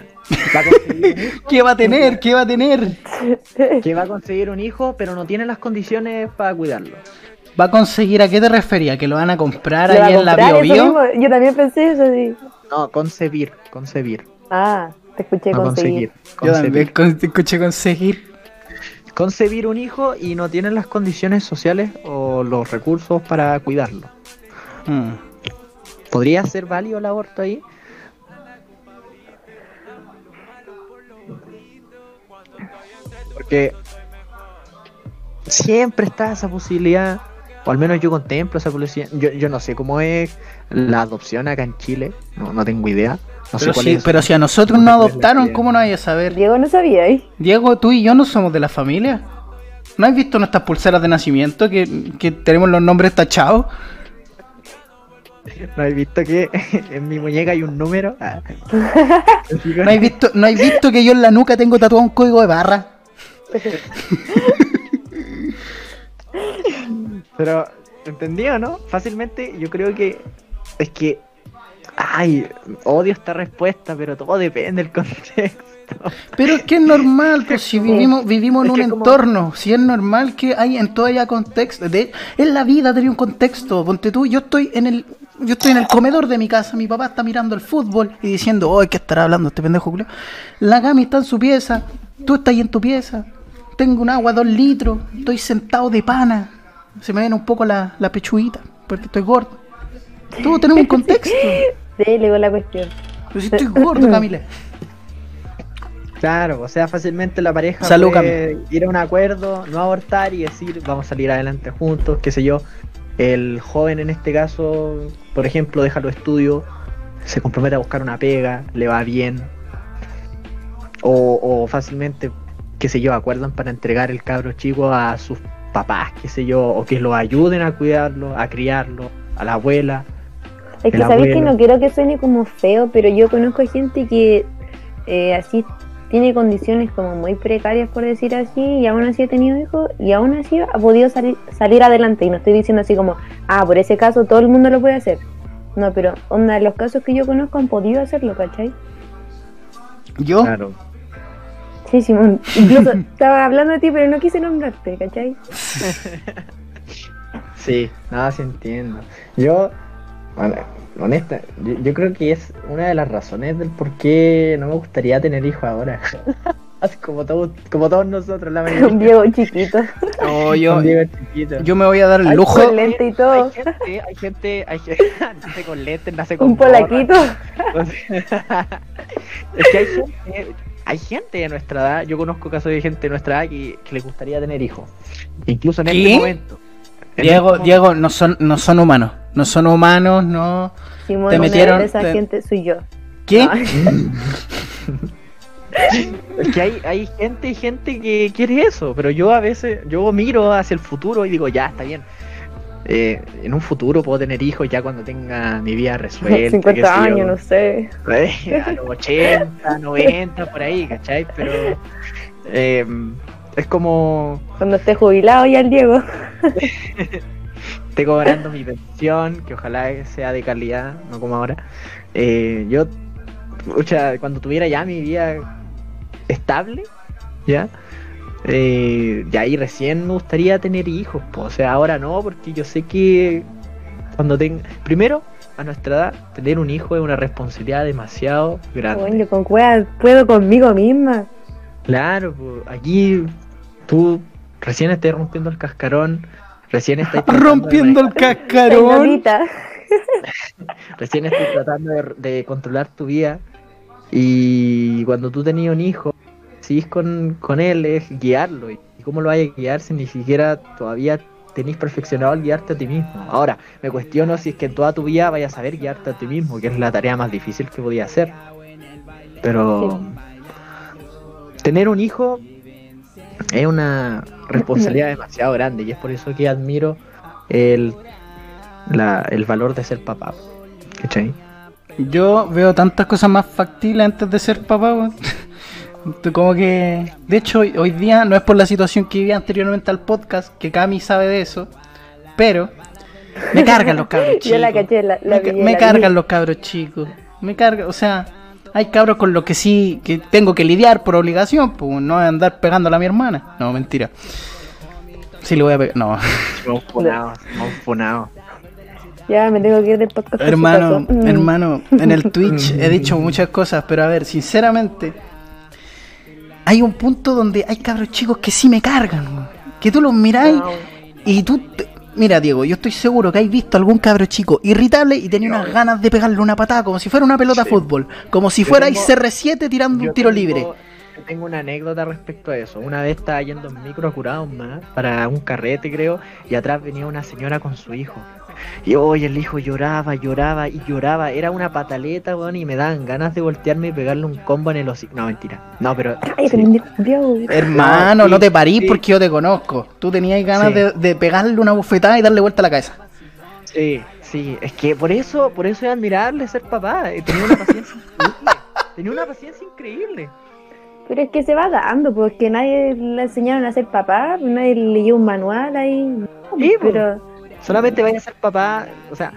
va a conseguir ¿Qué va a tener? ¿Qué va a tener? que va a conseguir un hijo, pero no tiene las condiciones para cuidarlo. ¿Va a conseguir a qué te refería? ¿Que lo van a comprar ¿Le va a ahí en la comprar Bio? Yo también pensé eso, sí. No, concebir, concebir, Ah, te escuché no conseguir. conseguir. Yo también concebir. con- te escuché conseguir. Concebir un hijo y no tienen las condiciones sociales o los recursos para cuidarlo. Mm. ¿Podría ser válido el aborto ahí? Porque siempre está esa posibilidad, o al menos yo contemplo esa posibilidad. Yo, yo no sé cómo es la adopción acá en Chile, no, no tengo idea. No sé Pero, cuál si, es. pero si a nosotros no adoptaron. ¿cómo no hay a saber? Diego no sabía, ¿eh? Diego, tú y yo no somos de la familia. ¿No has visto nuestras pulseras de nacimiento que, que tenemos los nombres tachados? ¿No has visto que en mi muñeca hay un número? Ah. ¿No has visto, ¿no has visto que yo en la nuca tengo tatuado un código de barra? Pero, ¿entendido, no? Fácilmente, yo creo que es que. Ay, odio esta respuesta, pero todo depende del contexto. Pero es que es normal, pues si vivimos, vivimos en Es un como- entorno, si es normal que hay en todo haya contexto. De, en la vida tenía un contexto. Ponte tú, yo estoy en el, yo estoy en el comedor de mi casa, mi papá está mirando el fútbol y diciendo, oh, ¿qué estará hablando este pendejo Julio? La Gami está en su pieza, tú estás ahí en tu pieza, tengo un agua dos litros, estoy sentado de pana, se me ven un poco la, la pechuguita, porque estoy gordo. Todos tenemos un contexto. Sí, le digo la cuestión. Pero si estoy gordo, Camila. Claro, o sea, fácilmente la pareja Salud, puede ir a un acuerdo, no abortar y decir, vamos a salir adelante juntos, qué sé yo. El joven en este caso, por ejemplo, deja los estudios, se compromete a buscar una pega, le va bien. O, o fácilmente, qué sé yo, acuerdan para entregar el cabro chico a sus papás, qué sé yo, o que lo ayuden a cuidarlo, a criarlo, a la abuela. Es que sabéis que no quiero que suene como feo, pero yo conozco gente que eh, así tiene condiciones como muy precarias, por decir así, y aún así ha tenido hijos, y aún así ha podido salir, salir adelante. Y no estoy diciendo así como, ah, por ese caso todo el mundo lo puede hacer. No, pero onda, los casos que yo conozco han podido hacerlo, ¿cachai? Yo, Claro. Sí, Simón. Incluso estaba hablando de ti, pero no quise nombrarte, ¿cachai? Sí, nada, sí entiendo. Yo, bueno, honesta, yo, yo creo que es una de las razones del por qué no me gustaría tener hijos ahora. Así como todos, como todos nosotros, la Un mayoría. Diego chiquito, no, yo, Con Diego chiquito. yo me voy a dar el Ay, lujo. con lente y todo, Hay gente, hay gente, hay gente, nace con lentes, nace con un polaquito. es que hay gente, hay gente de nuestra edad, yo conozco casos de gente de nuestra edad que, que les gustaría tener hijos. Incluso en ¿Qué? este momento. En Diego, este Diego, no son, no son humanos. No son humanos, no. Simón, Te metieron- de esa te- gente soy yo. ¿Qué? No. Es que hay, hay gente y gente que quiere eso, pero yo a veces, yo miro hacia el futuro y digo, ya, está bien. Eh, en un futuro puedo tener hijos ya cuando tenga mi vida resuelta. qué 50 sé yo. años, no sé. Eh, a los 80, 90, por ahí, ¿cachai? Pero eh, es como Cuando esté jubilado ya el Diego. estoy cobrando mi pensión, que ojalá sea de calidad, no como ahora. Eh, yo, pucha, cuando tuviera ya mi vida estable, ¿ya? Eh, y ahí recién me gustaría tener hijos, po. o sea, ahora no, porque yo sé que cuando tenga... Primero, a nuestra edad, tener un hijo es una responsabilidad demasiado grande. Bueno, con cueva puedo conmigo misma. Claro, pues, aquí tú recién estás rompiendo el cascarón, recién de Rompiendo el cascarón. Recién estoy tratando de, de controlar tu vida. Y cuando tú tenías un hijo, sigues con, con él, es guiarlo. ¿Y cómo lo vayas a guiar si ni siquiera todavía tenéis perfeccionado el guiarte a ti mismo? Ahora, me cuestiono si es que en toda tu vida vayas a saber guiarte a ti mismo, que es la tarea más difícil que podía hacer. Pero tener un hijo es una responsabilidad demasiado grande y es por eso que admiro el, la- el valor de ser papá. ¿Cachai? Yo veo tantas cosas más factibles antes de ser papá. Como que, de hecho, hoy, hoy día no es por la situación que vivía anteriormente al podcast, que Cami sabe de eso, pero me cargan los cabros chicos. Yo la caché, la, la me, la cargan los cabros chicos. Me cargan, o sea, hay cabros con los que sí que tengo que lidiar por obligación, pues no andar pegándola a mi hermana. No, mentira. Sí le voy a pegar. No. Somos funados, somos funados. Ya me tengo que ir del podcast. Hermano. Mm. hermano, en el Twitch he dicho muchas cosas, pero a ver, sinceramente, hay un punto donde hay cabros chicos que sí me cargan, que tú los miráis No, y tú, te- mira Diego, yo estoy seguro que hay visto algún cabro chico irritable y tenía unas ganas de pegarle una patada como si fuera una pelota de Sí. fútbol, como si Yo fuerais tengo- CR7 tirando un tiro tengo- libre. Tengo una anécdota respecto a eso. Una vez estaba yendo en micro a Curado más para un carrete, creo, y atrás venía una señora con su hijo. Y hoy el hijo lloraba, lloraba y lloraba. Era una pataleta, weón, y me daban ganas de voltearme y pegarle un combo en el hocico. No, mentira. No, pero. Ay, sí. Dios. Hermano, sí, no te parís sí. porque yo te conozco. Tú tenías ganas Sí. de, de pegarle una bufetada y darle vuelta a la cabeza. Sí, sí, es que por eso, por eso es admirable ser papá. Tenía una paciencia increíble. Tenía una paciencia increíble. Pero es que se va dando, porque nadie le enseñaron a ser papá, nadie le leyó un manual ahí. No, Sí, pero Solamente vaya a ser papá, o sea,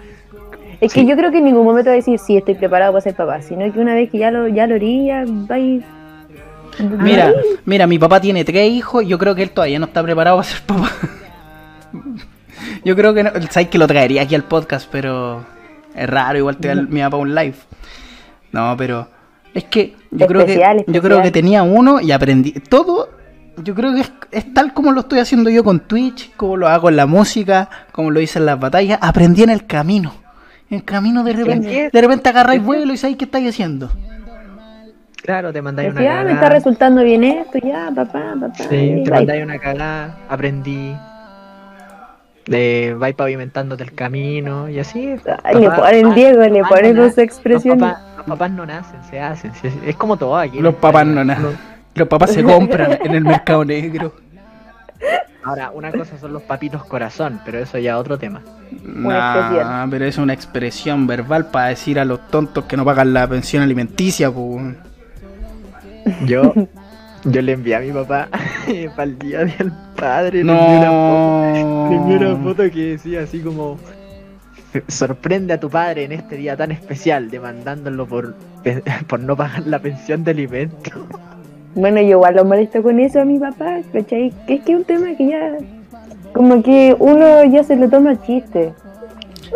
es Sí. que yo creo que en ningún momento va a decir sí estoy preparado para ser papá, sino que una vez que ya lo, ya lo orilla, va a ir. Mira, mira, mi papá tiene tres hijos y yo creo que él todavía no está preparado para ser papá. Yo creo que no, sabes que lo traería aquí al podcast, pero es raro, igual te da el- mi papá un live. No, pero es que yo creo que Especial, yo creo que tenía uno y aprendí todo. Yo creo que es, es tal como lo estoy haciendo yo con Twitch, como lo hago en la música, como lo hice en las batallas, aprendí en el camino. En el camino de repente, de repente agarráis vuelo y sabéis qué estáis haciendo. claro, te mandáis una ah, me está cagada. resultando bien esto, ya, papá, papá. Sí, te mandáis una cagada, aprendí. Eh, vais pavimentándote el camino y así. Ay, le ponen Diego, le ponen dos expresiones. Los papás, los papás no nacen, se hacen. se- es como todo aquí. Los papás no nacen. Los papás se compran en el mercado negro. Ahora, una cosa son los papitos corazón, pero eso ya es otro tema. Nah, pero es una expresión verbal para decir a los tontos que no pagan la pensión alimenticia, pues. Yo, yo le envié a mi papá para el día del padre. Le envié una foto, le envié una No. foto que decía así como. Sorprende a tu padre en este día tan especial, demandándolo por, por no pagar la pensión de alimento. Bueno, yo igual lo molesto con eso a mi papá, ¿cachai? Que es que es un tema que ya. Como que uno ya se lo toma chiste.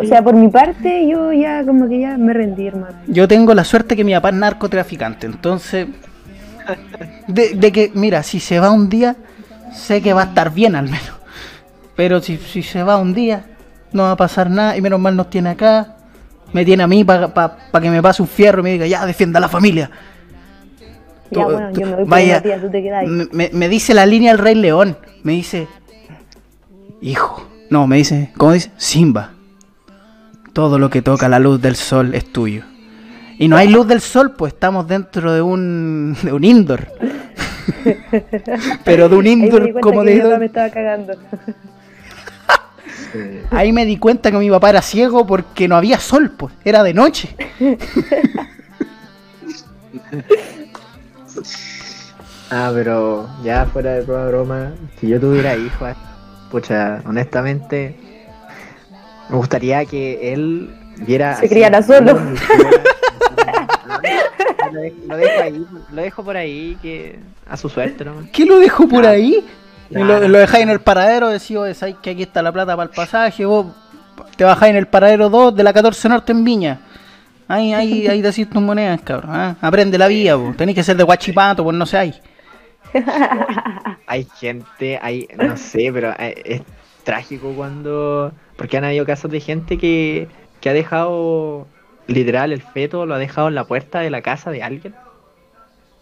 O sea, por mi parte, yo ya como que ya me rendí, hermano. Yo tengo la suerte que mi papá es narcotraficante, entonces. De, que, mira, si se va un día, sé que va a estar bien al menos. Pero si, si se va un día, no va a pasar nada y menos mal nos tiene acá. Me tiene a mí para que me pase un fierro y me diga, ya, defienda a la familia. Ya, bueno, tú- yo me voy vaya, una tía, tú te quedas ahí. me, dice la línea el Rey León. Me dice, hijo. No, me dice, ¿cómo dice? Simba. Todo lo que toca la luz del sol es tuyo. Y no hay luz del sol, pues estamos dentro de un, de un indoor. Pero de un Ahí me di indoor como que mi de... papá me estaba cagando. Ahí me di cuenta que mi papá era ciego porque no había sol, pues. Era de noche. Ah, pero ya fuera de toda broma, si yo tuviera hijos, pucha, honestamente, me gustaría que él viera. Se criara solo. Lo dejo- lo dejo ahí, lo dejo por ahí, que a su suerte nomás. ¿Qué lo dejo por Nah. ahí? Nah, lo, nah. lo dejáis en el paradero, decís, que aquí está la plata para el pasaje, vos te bajáis en el paradero 2 de la 14 Norte en Viña. Ahí, ahí, ahí decís tus monedas, cabrón. ¿ah? Aprende la vía, vos. Tenéis que ser de Guachipato, pues no sé ahí. Hay gente, hay, no sé, pero eh, es trágico cuando. Porque han habido casos de gente que, que ha dejado, literal, el feto lo ha dejado en la puerta de la casa de alguien.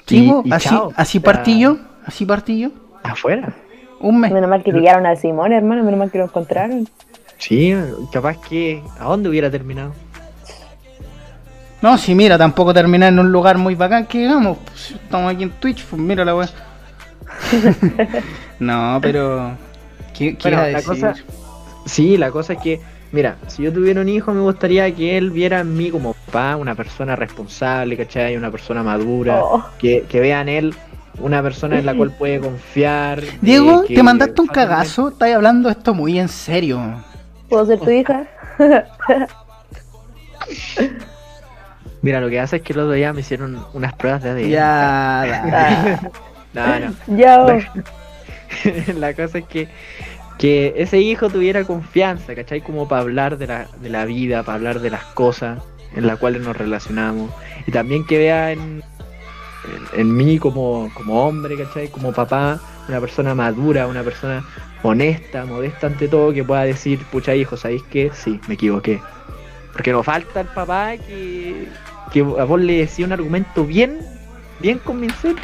Sí, Y- y así, chao. así O sea, partí yo, así partí yo. Afuera. Un mes. Menos mal que pillaron al Simón, hermano, menos mal que lo encontraron. Sí, capaz que. ¿A dónde hubiera terminado? No, si mira, tampoco terminar en un lugar muy bacán que digamos. pues, estamos aquí en Twitch, pues mira la weá. no, pero. ¿Qué, qué Bueno, iba a la decir? cosa- Sí, la cosa es que, mira, si yo tuviera un hijo, me gustaría que él viera en mí como papá, una persona responsable, ¿cachai? Una persona madura, Oh. que, que vea en él una persona en la cual puede confiar. eh, Diego, que te mandaste un fácilmente- cagazo. Estás hablando esto muy en serio. ¿Puedo ser tu hija? Mira, lo que hace es que el otro día me hicieron unas pruebas de ADN. Ya, No, no. Ya, oh. la cosa es que, que ese hijo tuviera confianza, ¿cachai? Como para hablar de la, de la vida, para hablar de las cosas en las cuales nos relacionamos. Y también que vea en, en, en mí como, como hombre, ¿cachai? Como papá, una persona madura, una persona honesta, modesta ante todo, que pueda decir, pucha hijo, ¿sabéis qué? Sí, me equivoqué. Porque nos falta el papá que, que a vos le decía un argumento bien, bien convincente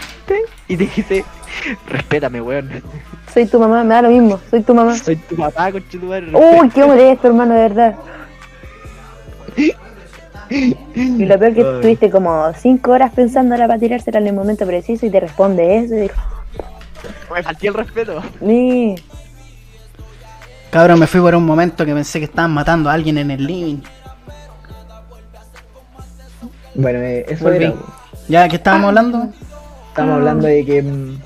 y te dice, respétame, weón. Soy tu mamá, me da lo mismo, soy tu mamá. Soy tu papá, conchetumare. Uy, qué molesto, hermano, de verdad. Y lo peor que Ay. estuviste como cinco horas pensando ahora para tirársela en el momento preciso y te responde eso y dijo, Me falté el respeto. ni. Cabrón, me fui por un momento que pensé que estaban matando a alguien en el living. Bueno, eh, eso Volví. era. ¿Ya qué estábamos hablando? Estamos hablando de que. mm,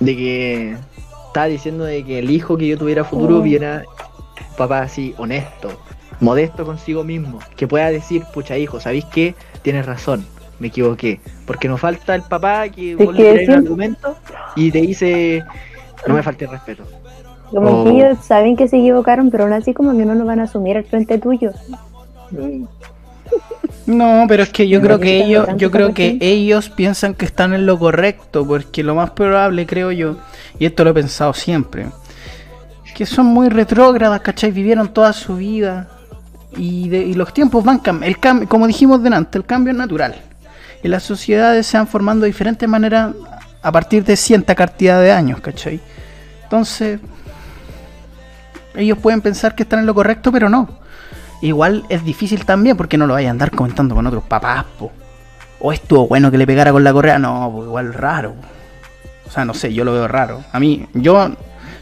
De que. Estaba diciendo de que el hijo que yo tuviera futuro Oh. viera un papá así, honesto, modesto consigo mismo. Que pueda decir, pucha hijo, ¿sabéis qué? Tienes razón, me equivoqué. Porque nos falta el papá que vos le que un argumento y te dice. No me falte el respeto. Como Oh. que ellos saben que se equivocaron, pero aún así como que no nos van a asumir al frente tuyo. No, pero es que yo creo que ellos, yo creo que ellos piensan que están en lo correcto, porque lo más probable, creo yo, y esto lo he pensado siempre, que son muy retrógradas, ¿cachai? Vivieron toda su vida y, de- y los tiempos van cambiando. Como dijimos delante, el cambio es natural. Y las sociedades se van formando de diferentes maneras a partir de cierta cantidad de años, ¿cachai? Entonces, ellos pueden pensar que están en lo correcto, pero no. Igual es difícil también porque no lo vayan a andar comentando con otros papás, po. O estuvo bueno que le pegara con la correa, no, pues igual raro. po. O sea, no sé, yo lo veo raro. A mí, yo,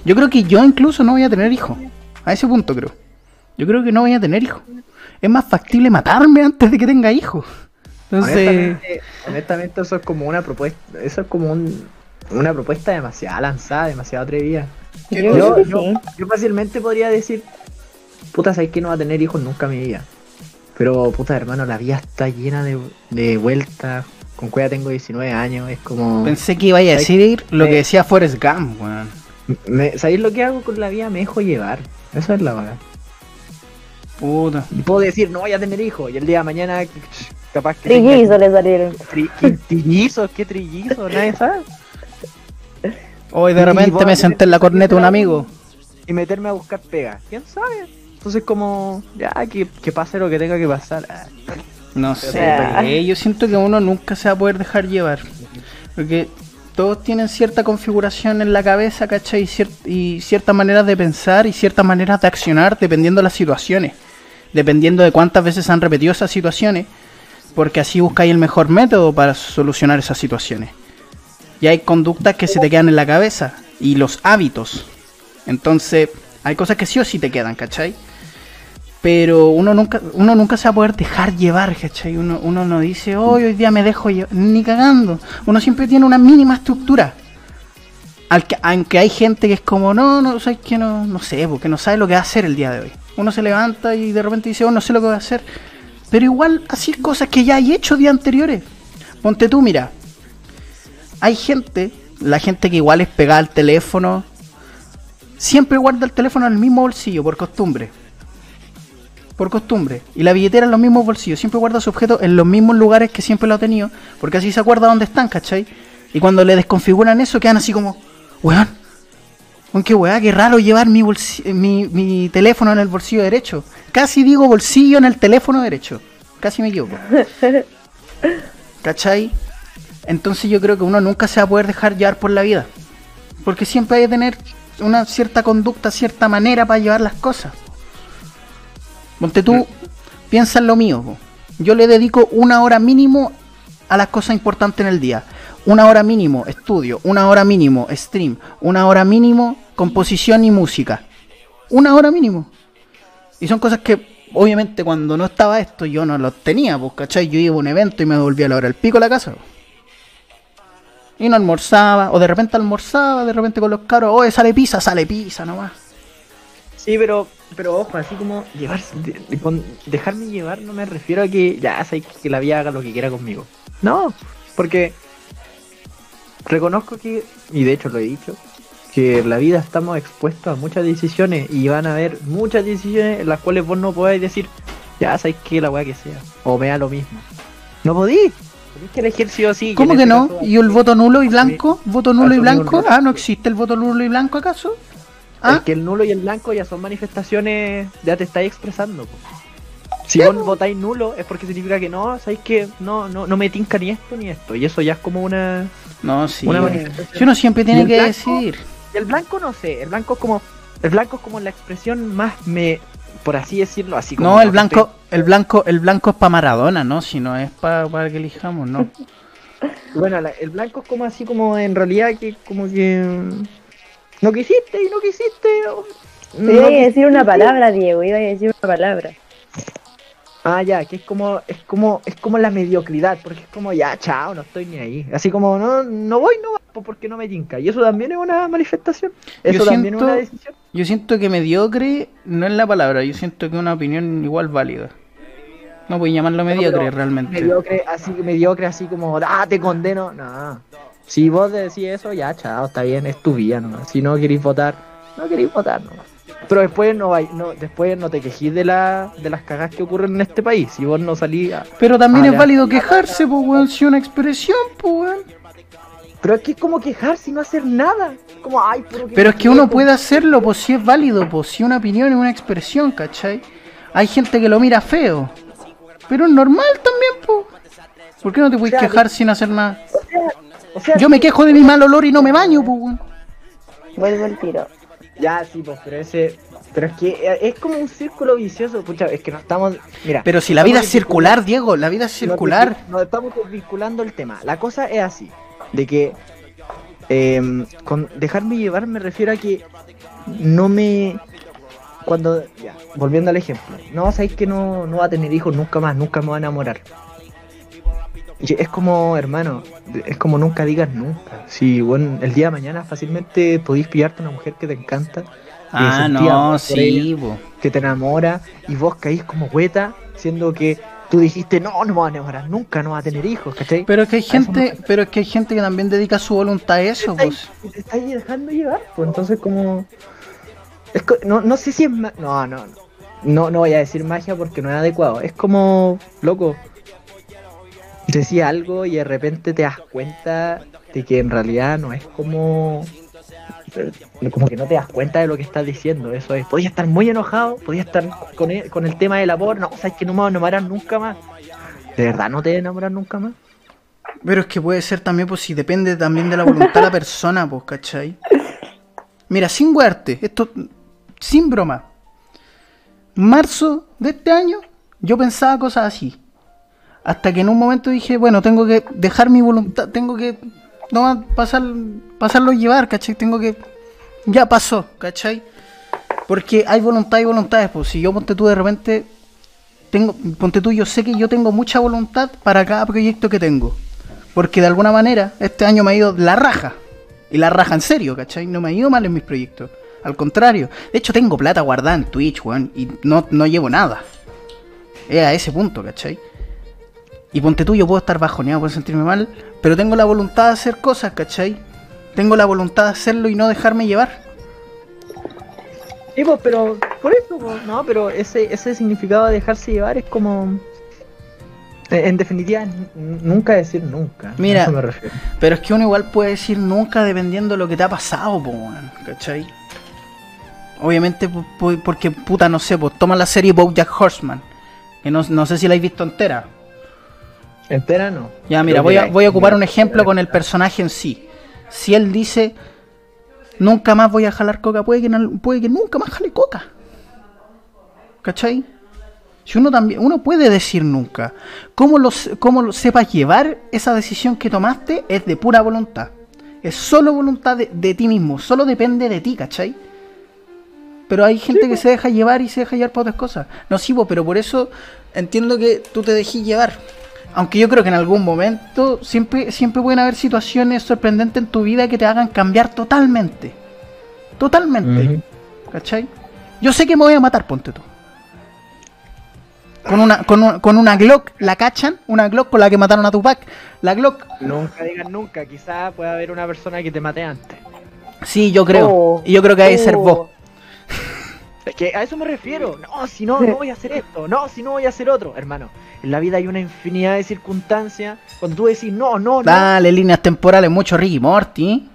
yo creo que yo incluso no voy a tener hijos. A ese punto creo. Yo creo que no voy a tener hijos. Es más factible matarme antes de que tenga hijos. Entonces, Honestamente, honestamente, eso es como una propuesta, eso es como un- una propuesta demasiado lanzada, demasiado atrevida. Yo fácilmente podría decir, puta, sabes que no va a tener hijos nunca en mi vida. Pero, puta, hermano, la vida está llena de, de vueltas. Con cueva tengo 19 años, es como... pensé que iba a decir lo que decía Forrest Gump, weón. Me, ¿Sabéis lo que hago con la vida? Me dejo llevar. Eso es la verdad. Puta. Y puedo decir, no voy a tener hijos. Y el día de mañana, capaz que... Trillizos le salieron. Tri- ¿Qué trillizos? ¿Qué trillizos? Nadie sabe. Hoy de repente me senté en la corneta de un amigo. Y meterme a buscar pega. ¿Quién sabe? Entonces como, ya, que, que pase lo que tenga que pasar. No sé, eh, yo siento que uno nunca se va a poder dejar llevar. Porque todos tienen cierta configuración en la cabeza, ¿cachai? Y, cier- y ciertas maneras de pensar y ciertas maneras de accionar dependiendo de las situaciones. Dependiendo de cuántas veces han repetido esas situaciones. Porque así buscáis el mejor método para solucionar esas situaciones. Y hay conductas que se te quedan en la cabeza. Y los hábitos. Entonces, hay cosas que sí o sí te quedan, ¿cachai? Pero uno nunca, uno nunca se va a poder dejar llevar, ¿cachai? Uno, uno no dice, hoy hoy día me dejo llevar, ni cagando. Uno siempre tiene una mínima estructura. Aunque hay gente que es como, no, no, sabes que no, no sé, porque no sabe lo que va a hacer el día de hoy. Uno se levanta y de repente dice, oh, no sé lo que va a hacer. Pero igual así cosas que ya hay hecho días anteriores. Ponte tú, mira. Hay gente, la gente que igual es pegada al teléfono, siempre guarda el teléfono en el mismo bolsillo por costumbre. Por costumbre. Y la billetera en los mismos bolsillos. Siempre guarda su objeto en los mismos lugares que siempre lo ha tenido. Porque así se acuerda dónde están, ¿cachai? Y cuando le desconfiguran eso, quedan así como, weón. Qué weá, qué raro llevar mi, mi teléfono en el bolsillo derecho. Casi digo bolsillo en el teléfono derecho. Casi me equivoco. ¿Cachai? Entonces yo creo que uno nunca se va a poder dejar llevar por la vida. Porque siempre hay que tener una cierta conducta, cierta manera para llevar las cosas. Ponte tú, piensa en lo mío. Yo le dedico una hora mínimo a las cosas importantes en el día. Una hora mínimo estudio, una hora mínimo stream, una hora mínimo composición y música. Una hora mínimo. Y son cosas que, obviamente, cuando no estaba esto, yo no los tenía, pues, ¿cachai? Yo iba a un evento y me devolvía a la hora del pico a la casa. Y no almorzaba, o de repente almorzaba, de repente con los caros, oye, sale pizza, sale pizza nomás. Sí, pero, pero ojo, así como llevarse, de- de- con dejarme llevar no me refiero a que ya sé que la vida haga lo que quiera conmigo. No, porque reconozco que, y de hecho lo he dicho, que en la vida estamos expuestos a muchas decisiones y van a haber muchas decisiones en las cuales vos no podáis decir, ya sabéis que la weá que sea, o me da lo mismo. No podí. Tenéis que elegir sí o sí. ¿Cómo que este no? caso- ¿Y el voto nulo y blanco? ¿Voto nulo y blanco? Ah, ¿no existe el voto nulo y blanco acaso? Es ¿Ah? que el nulo y el blanco ya son manifestaciones, ya te estáis expresando. po. Si vos votáis nulo es porque significa que no, sabéis que no, no, no me tinca ni esto ni esto. Y eso ya es como una, No, sí. una manifestación. Si uno siempre ¿Y tiene que blanco? decidir. El blanco no sé, el blanco es como. El blanco es como la expresión más me. por así decirlo, así como. No, el blanco, el blanco, el blanco es para Maradona, ¿no? Si no es pa- para que elijamos, no. Bueno, la- el blanco es como así como en realidad que como que. No quisiste y no quisiste. Te iba a decir una palabra, Diego, iba a decir una palabra. Ah, ya, que es como, es como, es como la mediocridad, porque es como ya, chao, no estoy ni ahí. Así como no, no voy, no voy, porque no me tinca. Y eso también es una manifestación. Eso Yo también siento- es una decisión. Yo siento que mediocre no es la palabra, yo siento que es una opinión igual válida. No voy a llamarlo mediocre realmente. Mediocre, así, mediocre, así como, ah, te condeno. No. Si vos decís eso, ya, chao, está bien, es tu vida, ¿no? Si no queréis votar, no queréis votar, ¿no? Pero después no, vai- no, después no te quejís de, la, de las cagas que ocurren en este país. Si vos no salís a- Pero también es válido quejarse, pues weón, si una expresión, pues weón. Pero es que es como quejarse y no hacer nada. Como, ay, puro Pero es que uno puede hacerlo, pues si es válido, pues si una opinión es una expresión, ¿cachai? Hay gente que lo mira feo. Pero es normal también, pues. ¿Por qué no te puedes O sea, quejar sin hacer nada? O sea, Yo me quejo de mi mal olor y no me baño, pues weón. Vuelvo al tiro. Ya, sí, pues, pero ese. Pero es que eh, es como un círculo vicioso, pucha, es que no estamos. Mira. Pero si la vida es circular, Diego, la vida es circular. Nos, nos estamos desvinculando el tema. La cosa es así: de que. em, con dejarme llevar me refiero a que no me. Cuando. Ya, volviendo al ejemplo. No, sabéis que no, no va a tener hijos nunca más, nunca me va a enamorar. Es como, hermano, es como nunca digas nunca. Si, bueno, el día de mañana fácilmente podéis pillarte una mujer que te encanta. Ah, no, sí, ella, que te enamora y vos caís como hueta, siendo que tú dijiste, no, no me voy a enamorar nunca, no va a tener hijos, ¿cachai? Pero es que hay gente, pero es que hay gente que también dedica su voluntad a eso, pues. Y te dejando llevar, pues entonces como... Es co- no, no sé si es... ma- No, no, no. No, no voy a decir magia porque no es adecuado. Es como, loco, decía algo y de repente te das cuenta de que en realidad no es como... eh, Como que no te das cuenta de lo que estás diciendo, eso es. Podía estar muy enojado, podía estar con el, con el tema del amor, no, sabes que no me voy a enamorar nunca más. ¿De verdad no te vas a enamorar nunca más? Pero es que puede ser también, pues si depende también de la voluntad de la persona, pues, ¿cachai? Mira, sin huerte, esto, sin broma. Marzo de este año, yo pensaba cosas así. Hasta que en un momento dije, bueno, tengo que dejar mi voluntad, tengo que no pasar, pasarlo a llevar, ¿cachai? Tengo que. Ya pasó, ¿cachai? Porque hay voluntad y voluntades, pues si yo ponte tú de repente. Tengo, ponte tú, yo sé que yo tengo mucha voluntad para cada proyecto que tengo. Porque de alguna manera este año me ha ido la raja. Y la raja en serio, ¿cachai? No me ha ido mal en mis proyectos. Al contrario. De hecho tengo plata guardada en Twitch, weón. Y no, no llevo nada. Es a ese punto, ¿cachai? Y ponte tú, yo puedo estar bajoneado, puedo sentirme mal. Pero tengo la voluntad de hacer cosas, ¿cachai? Tengo la voluntad de hacerlo y no dejarme llevar. Sí, pues, pero por eso, pues, no, pero ese, ese significado de dejarse llevar es como. En en definitiva, nunca decir nunca. a Mira. eso me refiero. Pero es que uno igual puede decir nunca dependiendo de lo que te ha pasado, po, ¿cachai? Obviamente porque, puta, no sé, pues toma la serie Bojack Horseman. Que no, no sé si la habéis visto entera. Entera no. Ya, mira, voy a, voy a ocupar un ejemplo con el personaje en sí. Si él dice, nunca más voy a jalar coca, puede que, no- puede que nunca más jale coca. ¿Cachai? Si uno también, uno puede decir nunca. ¿Cómo, lo, se- cómo lo sepas llevar esa decisión que tomaste? Es de pura voluntad. Es solo voluntad de, de ti mismo, solo depende de ti, ¿cachai? Pero hay gente que se deja llevar y se deja llevar por otras cosas. No, sí, pero por eso entiendo que tú te dejes llevar. Aunque yo creo que en algún momento siempre, siempre pueden haber situaciones sorprendentes en tu vida que te hagan cambiar totalmente. Totalmente. Ujú. ¿Cachai? Yo sé que me voy a matar, ponte tú. Con una, con, un- con una Glock, ¿la cachan? Una Glock con la que mataron a Tupac. La Glock, Nunca digas nunca, quizá pueda haber una persona que te mate antes. sí, yo creo. Oh. y yo creo que hay que ser vos. Es que a eso me refiero. No, si no, no voy a hacer esto. No, si no voy a hacer otro. Hermano, en la vida hay una infinidad de circunstancias. Cuando tú decís no, no, no. Dale, líneas temporales, mucho Ricky Morty.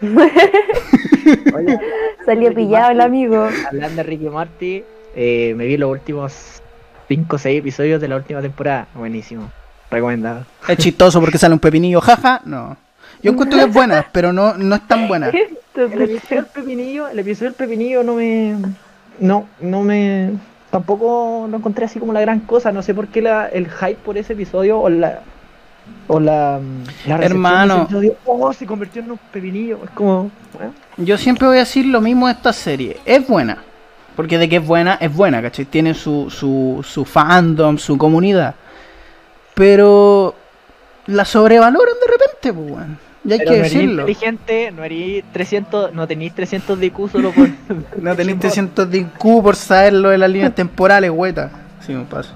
Oye, Salió pillado el amigo. hablando de Ricky Marty, eh, me vi los últimos 5 o 6 episodios de la última temporada. Buenísimo. Recomendado. Es chistoso porque sale un pepinillo, jaja. No. Yo encuentro que es buena, pero no, no es tan buena. El episodio del pepinillo, el episodio del pepinillo no me. No, no me. Tampoco lo encontré así como la gran cosa. No sé por qué la, el hype por ese episodio o la. O la. la recepción de ese Hermano. episodio, oh, se convirtió en un pepinillo. Es como. bueno, Yo siempre voy a decir lo mismo de esta serie. Es buena. Porque de que es buena, es buena, ¿cachai? Tiene su, su, su fandom, su comunidad. Pero la sobrevaloran de repente, pues, weón. Y hay pero que no decirlo. inteligente, no eres 300, no tenéis 300 de IQ solo por. No tenéis 300 de IQ por saber lo de las líneas temporales, hueta. Sí, un paso.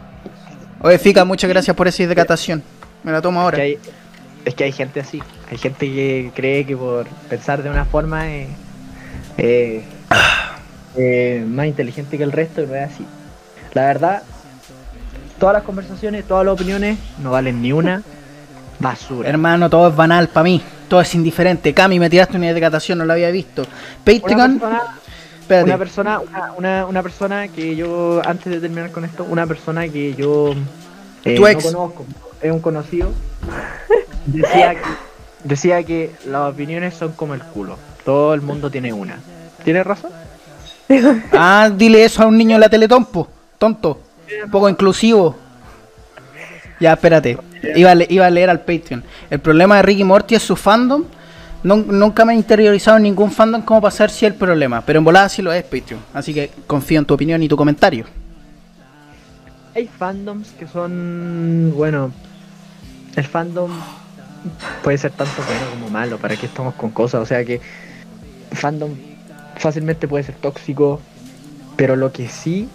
Oye, Fica, muchas gracias por esa hidratación. Me la tomo Es ahora. que, hay, es que hay gente así. Hay gente que cree que por pensar de una forma es eh, eh, más inteligente que el resto y no es así. La verdad, todas las conversaciones, todas las opiniones no valen ni una basura. Hermano, todo es banal para mí. Todo es indiferente. Cami, me tiraste una hidratación, no la había visto. Una Patreon, persona, una persona, una, una, una persona que yo, antes de terminar con esto, una persona que yo eh, Tu no ex. conozco, es un conocido, decía que, decía que las opiniones son como el culo. Todo el mundo tiene una. ¿Tienes razón? Ah, dile eso a un niño en la Teletompo. Tonto. Un poco inclusivo. Ya, espérate. Iba a, le- iba a leer al Patreon. El problema de Ricky Morty es su fandom. Nun- nunca me he interiorizado en ningún fandom como para saber si es el problema. Pero en volada sí lo es Patreon. Así que confío en tu opinión y tu comentario. Hay fandoms que son, bueno, el fandom puede ser tanto bueno como malo, para que estamos con cosas, o sea que fandom fácilmente puede ser tóxico, pero lo que sí,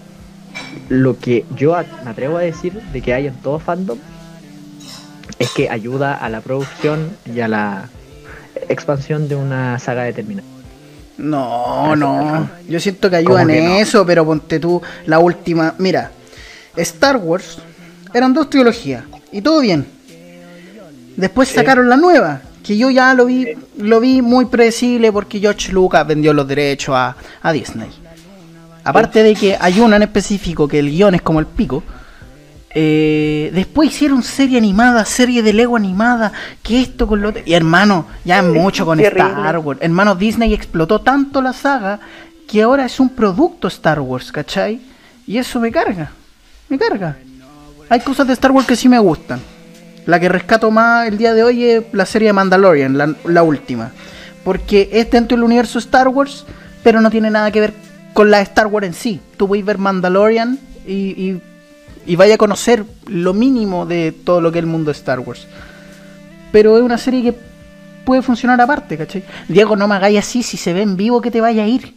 lo que yo me atrevo a decir de que hay en todo fandom es que ayuda a la producción y a la expansión de una saga determinada. No, no. Yo siento que ayudan ¿Cómo que en no? eso, pero ponte tú la última. Mira, Star Wars eran dos trilogías y todo bien. Después sacaron la nueva, que yo ya lo vi, lo vi muy predecible porque George Lucas vendió los derechos a, a Disney. Aparte de que hay una en específico que el guion es como el pico. Eh, después hicieron serie animada, serie de Lego animada, que esto con lo otro. Y hermano, ya es mucho con Terrible. Star Wars. Hermano, Disney explotó tanto la saga que ahora es un producto Star Wars, ¿cachai? Y eso me carga, me carga. Hay cosas de Star Wars que sí me gustan. La que rescato más el día de hoy es la serie de Mandalorian, la, la última. Porque es dentro del universo Star Wars, pero no tiene nada que ver con la Star Wars en sí. Tú puedes ver Mandalorian y, y, y vaya a conocer lo mínimo de todo lo que es el mundo de Star Wars. Pero es una serie que puede funcionar aparte, ¿cachai? Diego, no me hagáis así, si se ve en vivo que te vaya a ir.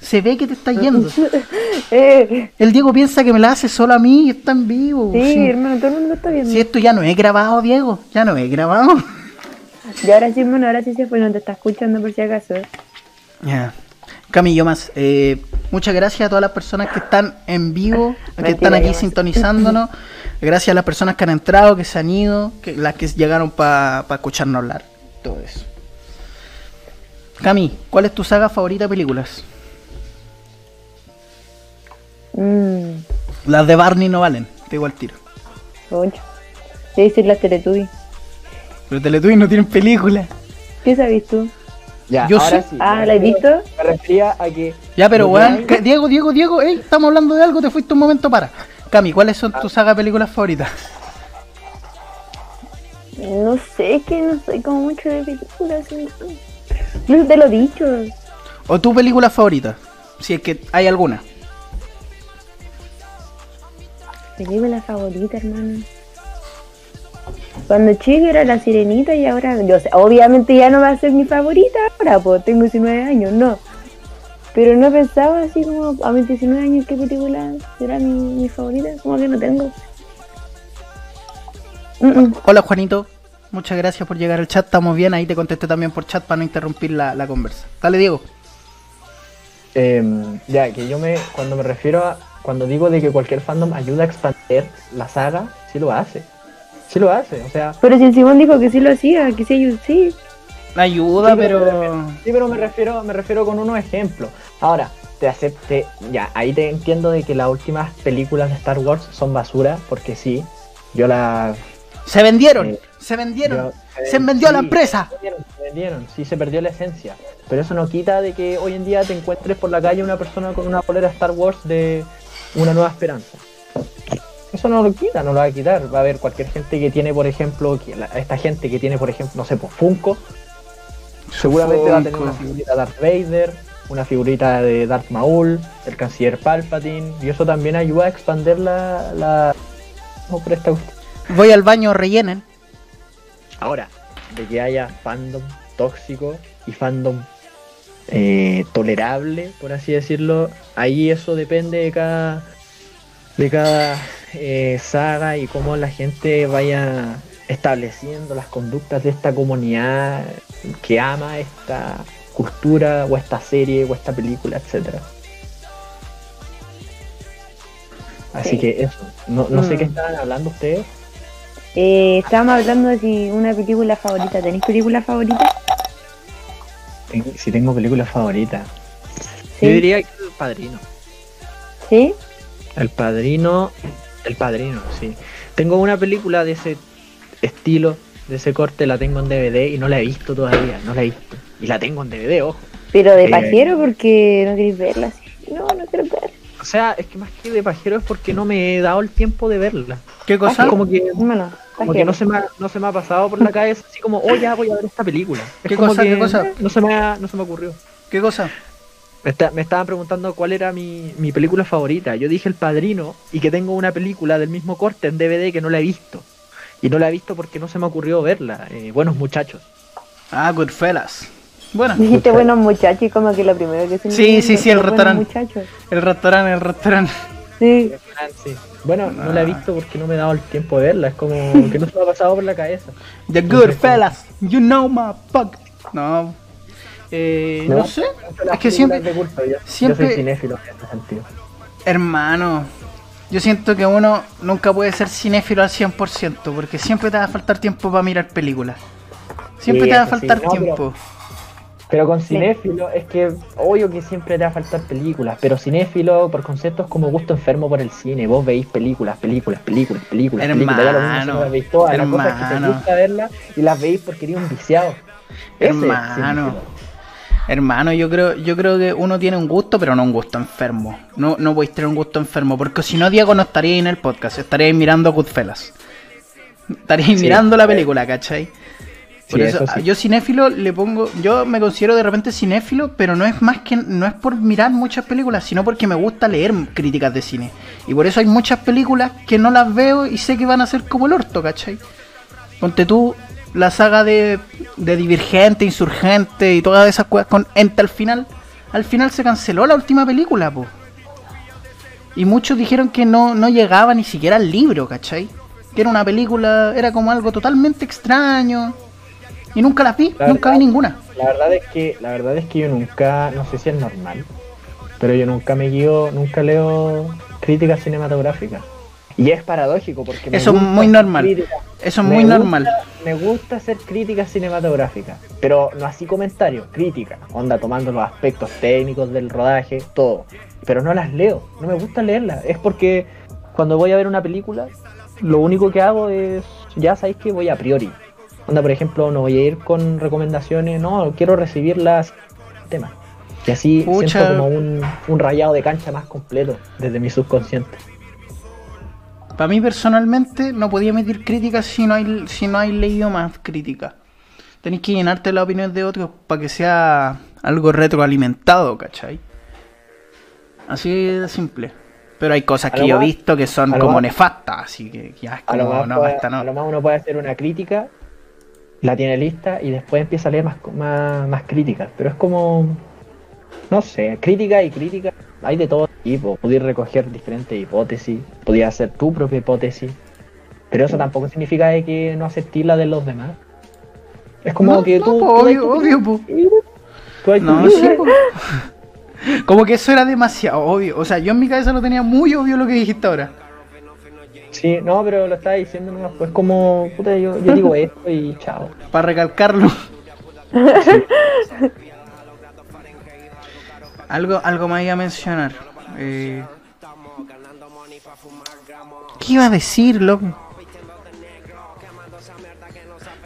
Se ve que te está yendo. Eh, El Diego piensa que me la hace solo a mí y está en vivo. sí, Sí. hermano, todo el mundo está viendo. Si esto ya no he grabado, Diego, ya no he grabado. Y ahora sí, hermano, ahora sí se fue, no te está escuchando por si acaso. Ya. Camillo más, eh, muchas gracias a todas las personas que están en vivo, que están aquí sintonizándonos. Gracias a las personas que han entrado, que se han ido, que las que llegaron para escucharnos hablar. Todo eso. Cami, ¿cuál es tu saga favorita de películas? Mmm, Las de Barney no valen, te digo al tiro. ocho. Sí, las Teletubbies. Pero Teletubbies no tienen película. ¿Qué sabes tú? Ya, Yo ahora sé- sí. Ah, me ¿la refería- visto? Me refería a que Ya, pero weón, hay- Diego, Diego, Diego, ey, estamos hablando de algo, te fuiste un momento para. Cami, ¿cuáles son tus saga de películas favoritas? No sé, es que no soy como mucho de películas. No te lo he dicho. ¿O tu película favorita? Si es que hay alguna. Película favorita, hermano. Cuando chico era la sirenita y ahora, yo sé, obviamente ya no va a ser mi favorita ahora, pues tengo 19 años, no. Pero no pensaba así como a mis 19 años qué película será mi, mi favorita, como que no tengo. Mm, mm. Hola Juanito, muchas gracias por llegar al chat, estamos bien, ahí te contesté también por chat para no interrumpir la, la conversa. Dale Diego. Em, ya, que yo me, cuando me refiero a, cuando digo de que cualquier fandom ayuda a expandir la saga, sí lo hace. Sí lo hace, o sea, Pero si el Simón dijo que sí lo hacía, que sí, sí. Ayuda, Sí, pero- pero... sí, pero me refiero, me refiero con unos ejemplos. Ahora, te acepte, ya, ahí te entiendo de que las últimas películas de Star Wars son basura, porque sí, yo la... Se vendieron, Eh, se vendieron. yo- se vendió a la sí, empresa. Se vendieron, se vendieron, sí, se perdió la esencia. Pero eso no quita de que hoy en día te encuentres por la calle una persona con una polera Star Wars de una nueva esperanza. Eso no lo quita, no lo va a quitar. Va a haber cualquier gente que tiene, por ejemplo, que la- esta gente que tiene, por ejemplo, no sé, pues Funko, seguramente va a tener una figurita de Darth Vader, una figurita de Darth Maul, el canciller Palpatine, y eso también ayuda a expandir la... la... no, por esta. Voy al baño, rellenen. Ahora, de que haya fandom tóxico y fandom eh, tolerable, por así decirlo, ahí eso depende de cada de cada eh, saga y cómo la gente vaya estableciendo las conductas de esta comunidad que ama esta cultura o esta serie o esta película, etcétera. Así Sí. que eso, no, no sé Mm. qué estaban hablando ustedes. Eh, estábamos hablando de si una película favorita. ¿Tenéis película favorita? Ten- Si tengo película favorita. Sí. Yo diría que El Padrino. ¿Sí? El Padrino. El Padrino, sí. Tengo una película de ese estilo, de ese corte, la tengo en DVD y no la he visto todavía, no la he visto. Y la tengo en DVD, ojo. Pero de Eh, pajero porque no queréis verla así. No, no quiero verla. O sea, es que más que de pajero es porque no me he dado el tiempo de verla. ¿Qué cosa? Es como que, Hermano, como que no, se me ha, no se me ha pasado por la cabeza así como, oh, ya voy a ver esta película. Es ¿Qué como cosa, que qué cosa? No se me, ha- no se me ocurrió. ¿Qué cosa? Me, está- me estaban preguntando cuál era mi, mi película favorita. Yo dije El Padrino y que tengo una película del mismo corte en DVD que no la he visto. Y no la he visto porque no se me ocurrió verla. Eh, buenos muchachos. Ah, Goodfellas. Bueno, Dijiste buenos muchachos y como que lo primero que se me Sí, sí, sí, el restaurante. el restaurante, el restaurante. Sí. Sí. Bueno, no la he Ah. visto porque no me he dado el tiempo de verla. Es como que no se me ha pasado por la cabeza. The Goodfellas, you know my fuck. No. Eh, no, sé. Es que siempre. De culto, yo, siempre- yo soy cinéfilo en ese sentido. Hermano, yo siento que uno nunca puede ser cinéfilo al 100% porque siempre te va a faltar tiempo para mirar películas. Siempre Sí, te va a sí. faltar No, tiempo. Pero con cinéfilo es que obvio que siempre te va a faltar películas, pero cinéfilo por concepto es como gusto enfermo por el cine. Vos veis películas, películas, películas, películas, películas. Ya lo mismo si no Hermano, las veis todas, la cosa es que te hermano. gusta verlas y las veis porque eres un viciado. Ese es Hermano. Hermano, yo creo, yo creo que uno tiene un gusto, pero no un gusto enfermo. No, no podéis tener un gusto enfermo, porque si no, Diego no estaría en el podcast, estaríais mirando Goodfellas. Estaríais Sí. mirando la película, ¿cachai? Por Sí, eso, eso sí. yo cinéfilo le pongo, yo me considero de repente cinéfilo, pero no es más que, no es por mirar muchas películas, sino porque me gusta leer críticas de cine. Y por eso hay muchas películas que no las veo y sé que van a ser como el orto, ¿cachai? Ponte tú la saga de, de Divergente, Insurgente y todas esas cosas con Ente al final. Al final se canceló la última película, po. Y muchos dijeron que no, no llegaba ni siquiera al libro, ¿cachai? Que era una película, era como algo totalmente extraño. Y nunca las vi, La nunca vi ninguna. La verdad es que, la verdad es que yo nunca, no sé si es normal, pero yo nunca me guío, nunca leo críticas cinematográficas. Y es paradójico porque me Eso es gusta muy normal. críticas- Eso es me muy gusta- normal. Me gusta hacer críticas cinematográficas, pero no así comentarios, críticas, onda tomando los aspectos técnicos del rodaje, todo. Pero no las leo, no me gusta leerlas. Es porque cuando voy a ver una película, lo único que hago es, ya sabéis que voy a priori. Onda, por ejemplo, no voy a ir con recomendaciones, no, quiero recibir las temas. Y así Pucha. siento como un, un rayado de cancha más completo desde mi subconsciente. Para mí personalmente no podía emitir críticas si no hay, si no hay leído más críticas. Tenéis que llenarte la opinión de otros para que sea algo retroalimentado, ¿cachai? Así de simple. Pero hay cosas que yo he visto que son como más- nefastas, así que ya es A lo, como, no, puede, esta a lo no. más uno puede hacer una crítica, la tiene lista y después empieza a leer más, más, más críticas. Pero es como, no sé, crítica y crítica, hay de todo tipo. Podías recoger diferentes hipótesis, podías hacer tu propia hipótesis. Pero eso tampoco significa de que no aceptes la de los demás. Es como No, que no, tú... po, tú obvio, obvio, po. tú No, sí, po. Como que eso era demasiado obvio. O sea, yo en mi cabeza lo tenía muy obvio lo que dijiste ahora. Sí, no, pero lo estaba diciendo nomás, pues como, puta, yo, yo digo esto y chao. Para recalcarlo. algo, algo más iba a mencionar. Eh, ¿Qué iba a decir, loco?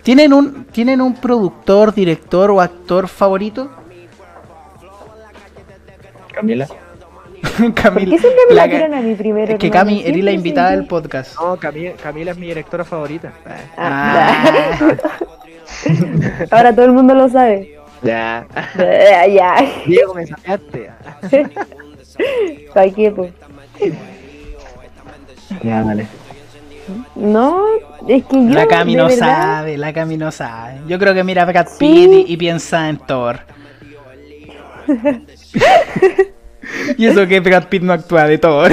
¿Tienen un, ¿Tienen un productor, director o actor favorito? Camila. ¿Por Camila. qué siempre me la tiran a mí primero? es que? Cami, eres la invitada del podcast. No, Camila, Camila es mi directora favorita. Ah. Ahora todo el mundo lo sabe. Ya. Ya. Diego, me sacaste. ¿Para qué, pues? Ya, vale. No, es que yo. La Cami no verdad, sabe, la Cami no sabe. Yo creo que mira a Brad Sí. Pitt y, y piensa en Thor. y eso que Brad Pitt no actúa de Thor.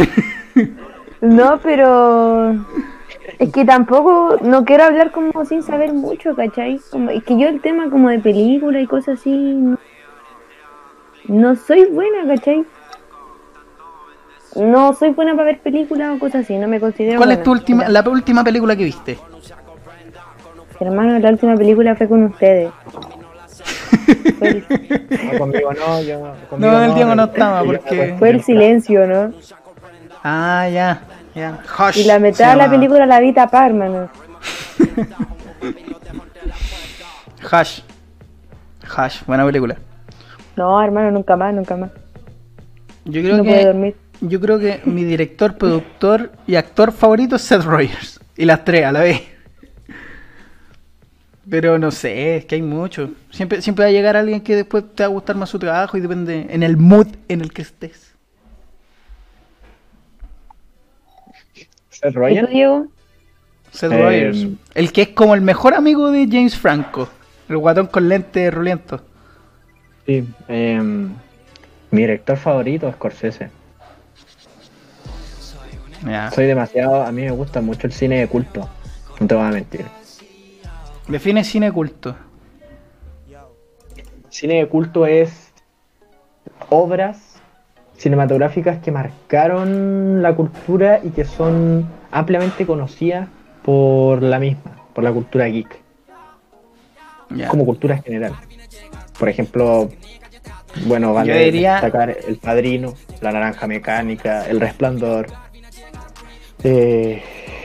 No, pero. Es que tampoco. No quiero hablar como sin saber mucho, ¿cachai? Como, es que yo el tema como de película y cosas así. No, no soy buena, ¿cachai? No soy buena para ver películas o cosas así, no me considero. ¿Cuál es tu última, la última película que viste? Hermano, la última película fue con ustedes. No, conmigo no, yo. Conmigo No, el Diego no estaba porque- fue el silencio, ¿no? Ah, ya, ya. Hush. Y la mitad de la película la vi tapar, hermano. Hush. Hush, buena película. No, hermano, nunca más, nunca más. Yo creo No que dormir. yo creo que mi director, productor y actor favorito es Seth Rogers. Y las tres a la vez. Pero no sé, es que hay mucho. Siempre, siempre va a llegar alguien que después te va a gustar más su trabajo y depende en el mood en el que estés. Seth ¿Y tú, Rogen. Diego? Seth Eh, Rogers. El que es como el mejor amigo de James Franco. El guatón con lente ruliento. Sí, em, mi director favorito es Scorsese. Soy demasiado, a mí me gusta mucho el cine de culto. No te voy a mentir. Define cine culto. Cine de culto es obras cinematográficas que marcaron la cultura y que son ampliamente conocidas por la misma, por la cultura geek, Ya. como cultura general. Por ejemplo, bueno, vale diría- destacar El Padrino, La Naranja Mecánica, El Resplandor, eh,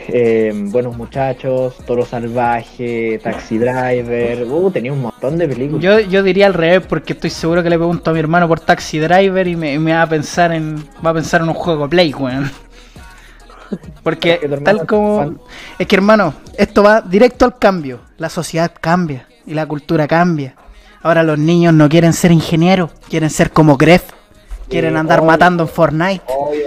eh, Buenos Muchachos, Toro Salvaje, Taxi Driver, uh, tenía un montón de películas. Yo, yo diría al revés porque estoy seguro que le pregunto a mi hermano por Taxi Driver y me, va a pensar en va a pensar en un juego Play, weón. Porque Es que tu hermano tal como es que hermano, esto va directo al cambio. La sociedad cambia y la cultura cambia. Ahora los niños no quieren ser ingenieros, quieren ser como Gref, quieren andar obvio. matando en Fortnite. Obvio,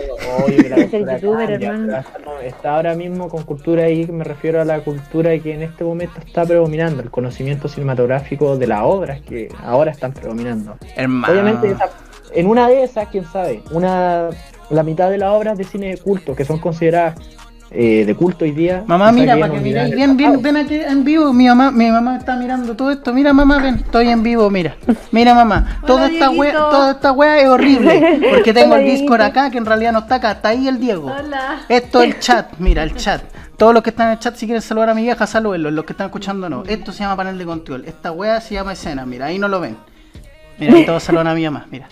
obvio que la Es el youtuber, hermano. está ahora mismo con cultura geek, me refiero a la cultura que en este momento está predominando, el conocimiento cinematográfico de las obras que ahora están predominando. Hermano. Obviamente, esa- en una de esas, quién sabe, una la mitad de las obras de cine de culto que son consideradas eh, de culto hoy día. Mamá, mira, para que miráis en el bien, bien, pasado. ven aquí en vivo. Mi mamá, mi mamá está mirando todo esto. Mira, mamá, ven, estoy en vivo, mira. Mira, mamá, toda esta wea, toda esta wea es horrible. Porque tengo Hola, el Discord acá, que en realidad no está acá, está ahí el Diego. Hola. Esto es el chat, mira, el chat. Todos los que están en el chat, si quieren saludar a mi vieja, salúdenlos. Los que están escuchando, no. Esto se llama panel de control. Esta wea se llama escena, mira, ahí no lo ven. Mira, ahí todos saludan a mi mamá, mira.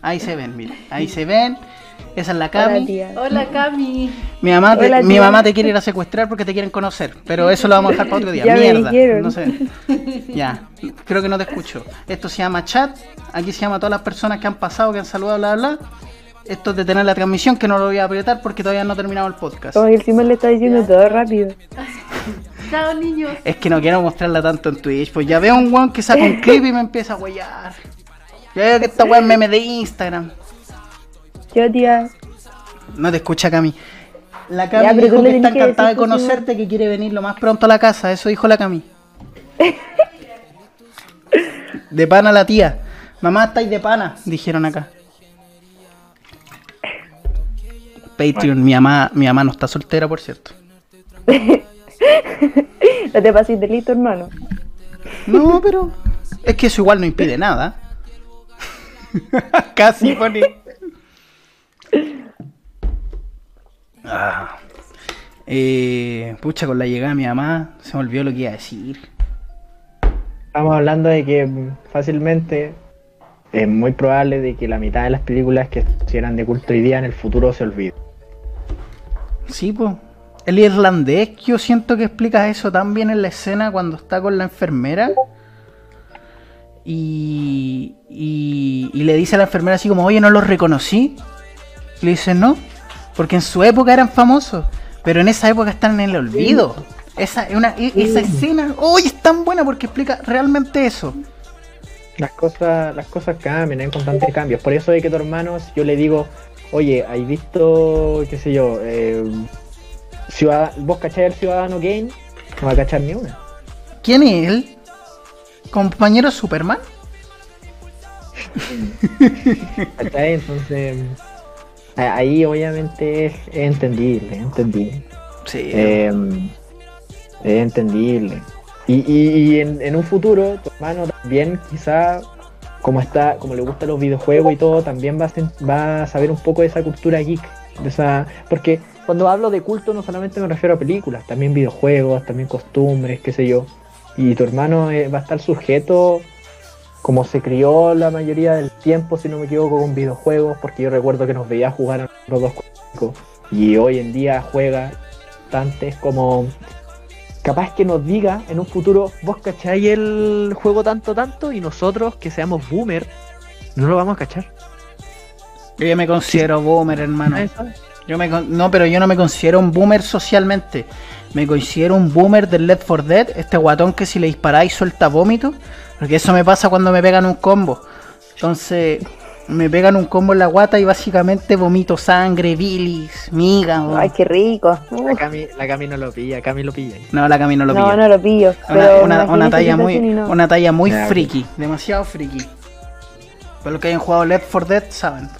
Ahí se ven, mira. Ahí se ven. Esa es la Hola, Cami. tía. Hola, Cami. Mi mamá, te, Hola, mi mamá te quiere ir a secuestrar porque te quieren conocer, pero eso lo vamos a dejar para otro día. Ya Mierda. No sé. Ya, creo que no te escucho. Esto se llama chat. Aquí se llama a todas las personas que han pasado, que han saludado, bla, bla, bla. Esto es detener la transmisión, que no lo voy a apretar porque todavía no ha terminado el podcast. Como que Simón le está diciendo todo rápido. Chao, niños. Es que no quiero mostrarla tanto en Twitch. Pues ya veo un weón que saca un clip y me empieza a huellar. Ya veo que esta weón es meme de Instagram. Yo, tía. No te escucha Cami. La Cami Ya, dijo que está encantada de pues, conocerte, que quiere venir lo más pronto a la casa. Eso dijo la Cami. De pana la tía. Mamá, estáis de pana, dijeron acá. Patreon, mi mamá, mi mamá no está soltera, por cierto. No te pases de listo, hermano. No, pero es que eso igual no impide nada. Casi pone. Ah. Eh, pucha, con la llegada de mi mamá se me olvidó lo que iba a decir. Estamos hablando de que fácilmente es muy probable de que la mitad de las películas que se eran de culto hoy día en el futuro se olviden. Sí, pues. El irlandés, yo siento que explica eso tan bien en la escena cuando está con la enfermera. Y, y, y le dice a la enfermera así como, oye, no los reconocí. Le dice, no, porque en su época eran famosos, pero en esa época están en el olvido. Esa, es una, esa escena, uy, es tan buena porque explica realmente eso. Las cosas, las cosas cambian, hay constantes cambios. Por eso de que tu hermano, si yo le digo, oye, ¿hay visto, qué sé yo, eh, ciudad- vos cacháis el Ciudadano Kane? No va a cachar ni una. ¿Quién es él? ¿Compañero Superman? Entonces, ahí obviamente es, entendible, es entendible. Sí. Eh, es entendible. Y, y- y en, en un futuro, tu hermano también quizá, como está, como le gustan los videojuegos y todo, también va a, sen- va a saber un poco de esa cultura geek. De esa, porque cuando hablo de culto no solamente me refiero a películas, también videojuegos, también costumbres, qué sé yo. Y tu hermano eh, va a estar sujeto, como se crió la mayoría del tiempo, si no me equivoco, con videojuegos, porque yo recuerdo que nos veía jugar a los dos. Y hoy en día juega bastante, es como capaz que nos diga en un futuro, vos cacháis el juego tanto, tanto, y nosotros que seamos boomer, no lo vamos a cachar. Yo ya me considero boomer, hermano. Yo me no, pero yo no me considero un boomer socialmente. Me considero un boomer del Left 4 Dead, este guatón que si le disparáis suelta vómito. Porque eso me pasa cuando me pegan un combo. Entonces, Me pegan un combo en la guata y básicamente vomito sangre, bilis, miga. Ay, qué rico. La. Cami, la Cami no lo pilla, Cami lo pilla. No, la camino lo No, pillo. no lo pillo. Una, pero una- me una imaginé talla muy, no. una talla muy ok. friki, demasiado friki. Para los que hayan jugado Left 4 Dead saben.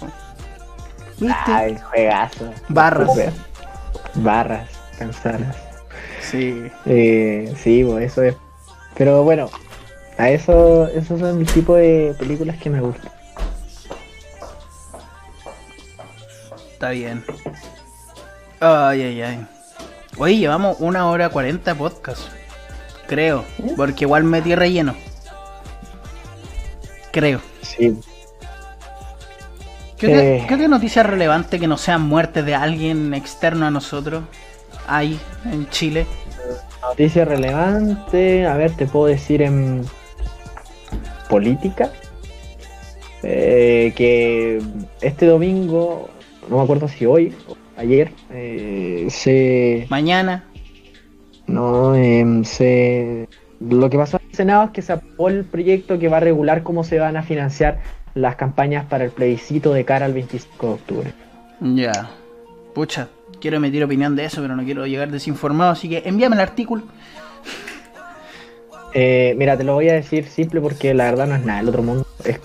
Ay, juegazo. Barras. Barras, cansadas. Sí. Eh, sí, pues eso es. Pero bueno, a eso, esos son el tipo de películas que me gustan. Está bien. Ay, ay, ay. Oye, llevamos una hora cuarenta podcast. Creo. Porque igual metí relleno. Creo. Sí. ¿Qué, Eh. qué noticia relevante que no sean muertes de alguien externo a nosotros hay en Chile? Noticia relevante, a ver, te puedo decir en política. eh, que este domingo, no me acuerdo si hoy o ayer, eh, se Mañana. No, em, se... lo que pasó en el Senado es que se aprobó el proyecto que va a regular cómo se van a financiar las campañas para el plebiscito de cara al 25 de octubre. Ya. Pucha, quiero emitir opinión de eso, pero no quiero llegar desinformado, así que envíame el artículo. Eh, mira, te lo voy a decir simple porque la verdad no es nada del otro mundo. Es-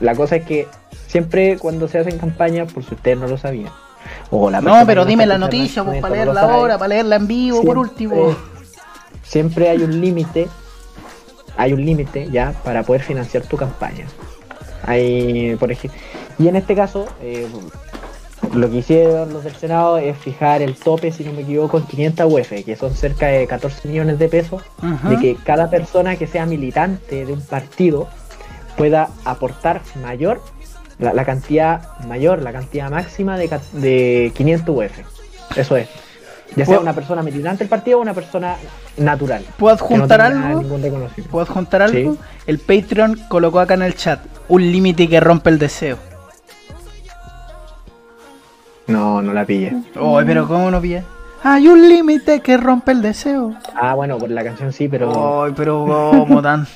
La cosa es que siempre cuando se hacen campañas, por si ustedes no lo sabían, o la No, pero dime la noticia, en pues, este para leerla ahora, para leerla en vivo, por último. Siempre hay un límite, hay un límite ya para poder financiar tu campaña. Hay, por ejemplo, y en este caso, eh, lo que hicieron los del Senado es fijar el tope, si no me equivoco, en 500 UF, que son cerca de 14 millones de pesos, de que cada persona que sea militante de un partido pueda aportar mayor, la, la cantidad mayor, la cantidad máxima de, de 500 UF. Eso es. Ya sea ¿Puedo- una persona militante del partido o una persona natural. ¿Puedo no adjuntar tenga algo? ¿Puedo adjuntar algo? Sí. El Patreon colocó acá en el chat un límite que rompe el deseo. No, no la pillé. Oye, pero ¿cómo no pilla? Hay un límite que rompe el deseo. Ah, bueno, por la canción sí, pero. Ay, pero ¿cómo tan?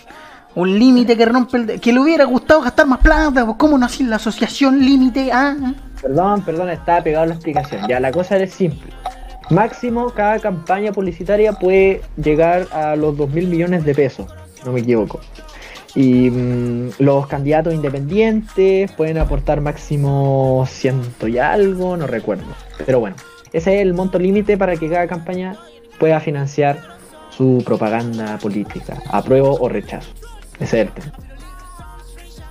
Un límite que rompe el... de- Que le hubiera gustado gastar más plata. pues, ¿Cómo no así la asociación límite? Ah, Perdón, perdón, estaba pegado la explicación. Ya, la cosa es simple. Máximo, cada campaña publicitaria puede llegar a los 2 mil millones de pesos, no me equivoco. Y mm, los candidatos independientes pueden aportar máximo ciento y algo, no recuerdo. Pero bueno, ese es el monto límite para que cada campaña pueda financiar su propaganda política, apruebo o rechazo. Ese es el tema.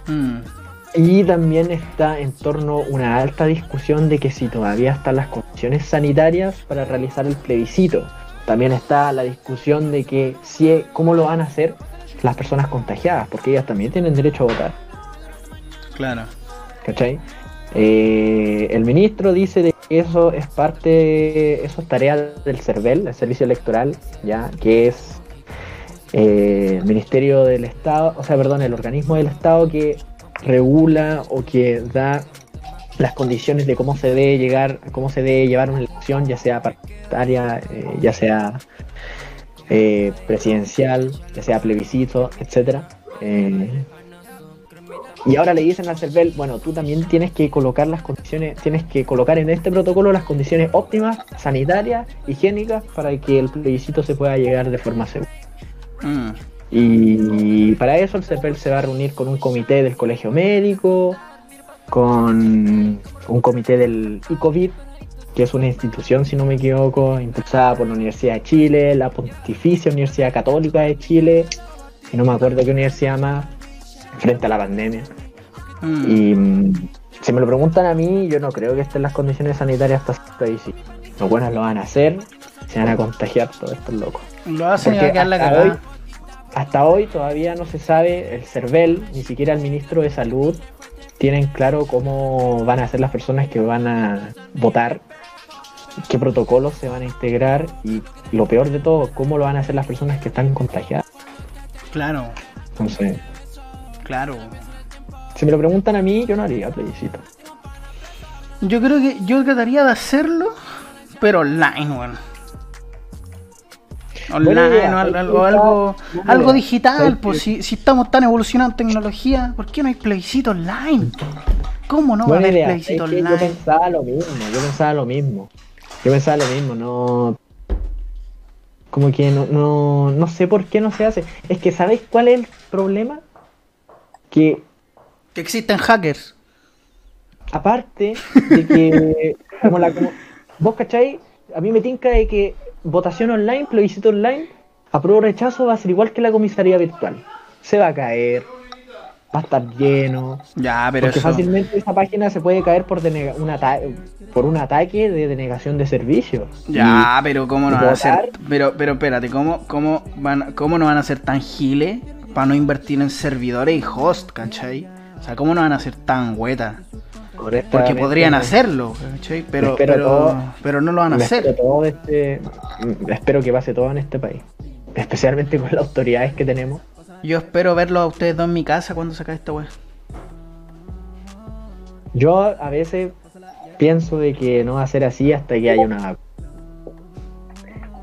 mm. Y también está en torno una alta discusión de que si todavía están las condiciones sanitarias para realizar el plebiscito. También está la discusión de que si, cómo lo van a hacer las personas contagiadas, porque ellas también tienen derecho a votar. Claro. ¿Cachai? Eh, el ministro dice de que eso es parte, eso es tarea del CERVEL, del Servicio Electoral, ya, que es eh, el Ministerio del Estado, o sea, perdón, el organismo del Estado que regula o que da las condiciones de cómo se debe llegar, cómo se debe llevar una elección, ya sea parlamentaria, eh, ya sea eh, presidencial, ya sea plebiscito, etcétera. Eh, y ahora le dicen al CERVEL, bueno, tú también tienes que colocar las condiciones, tienes que colocar en este protocolo las condiciones óptimas, sanitarias, higiénicas, para que el plebiscito se pueda llegar de forma segura. Mm. Y para eso el CERVEL se va a reunir con un comité del colegio médico, con un comité del ICOVID, que es una institución, si no me equivoco, impulsada por la Universidad de Chile, la Pontificia Universidad Católica de Chile, y no me acuerdo qué universidad más, frente a la pandemia. Mm. Y mm, si me lo preguntan a mí, yo no creo que estén las condiciones sanitarias hasta plebiscito. Los buenos lo van a hacer, se van a contagiar todos estos locos. Lo hacen a quedar la hasta hoy, hasta hoy todavía no se sabe, el CERVEL, ni siquiera el ministro de Salud, tienen claro cómo van a ser las personas que van a votar, qué protocolos se van a integrar y lo peor de todo, cómo lo van a hacer las personas que están contagiadas. Claro, Entonces, claro. si me lo preguntan a mí, yo no haría plebiscito. Yo creo que yo trataría de hacerlo, pero online, weón. online idea. o al- algo, idea. algo digital. ¿Sabes Pues si, si estamos tan evolucionados en tecnología, ¿por qué no hay plebiscito online? ¿Cómo no va a haber plebiscito Es que yo online? pensaba lo mismo, yo pensaba lo mismo. Yo pensaba lo mismo, no. Como que no, no, no sé por qué no se hace. Es que, ¿sabes cuál es el problema? Que Que existen hackers. aparte de que, como la, como, vos cachai, a mí me tinca de que votación online, plebiscito online, apruebo rechazo va a ser igual que la comisaría virtual. Se va a caer, va a estar lleno, Ya, pero porque eso. fácilmente esa página se puede caer por, un por un ataque de denegación de servicios. Ya, pero cómo no van a ser. Pero, pero espérate, ¿cómo, cómo, van, ¿cómo no van a ser tan giles para no invertir en servidores y host, cachai? O sea, ¿cómo no van a ser tan huetas? Porque podrían me- hacerlo, ¿cachai? Pero, pero, todo- pero no lo van a hacer. todo este- mm, espero que pase todo en este país. Especialmente con las autoridades que tenemos. Yo espero verlos a ustedes dos en mi casa cuando se acabe esta wea. Yo a veces pienso de que no va a ser así hasta que haya una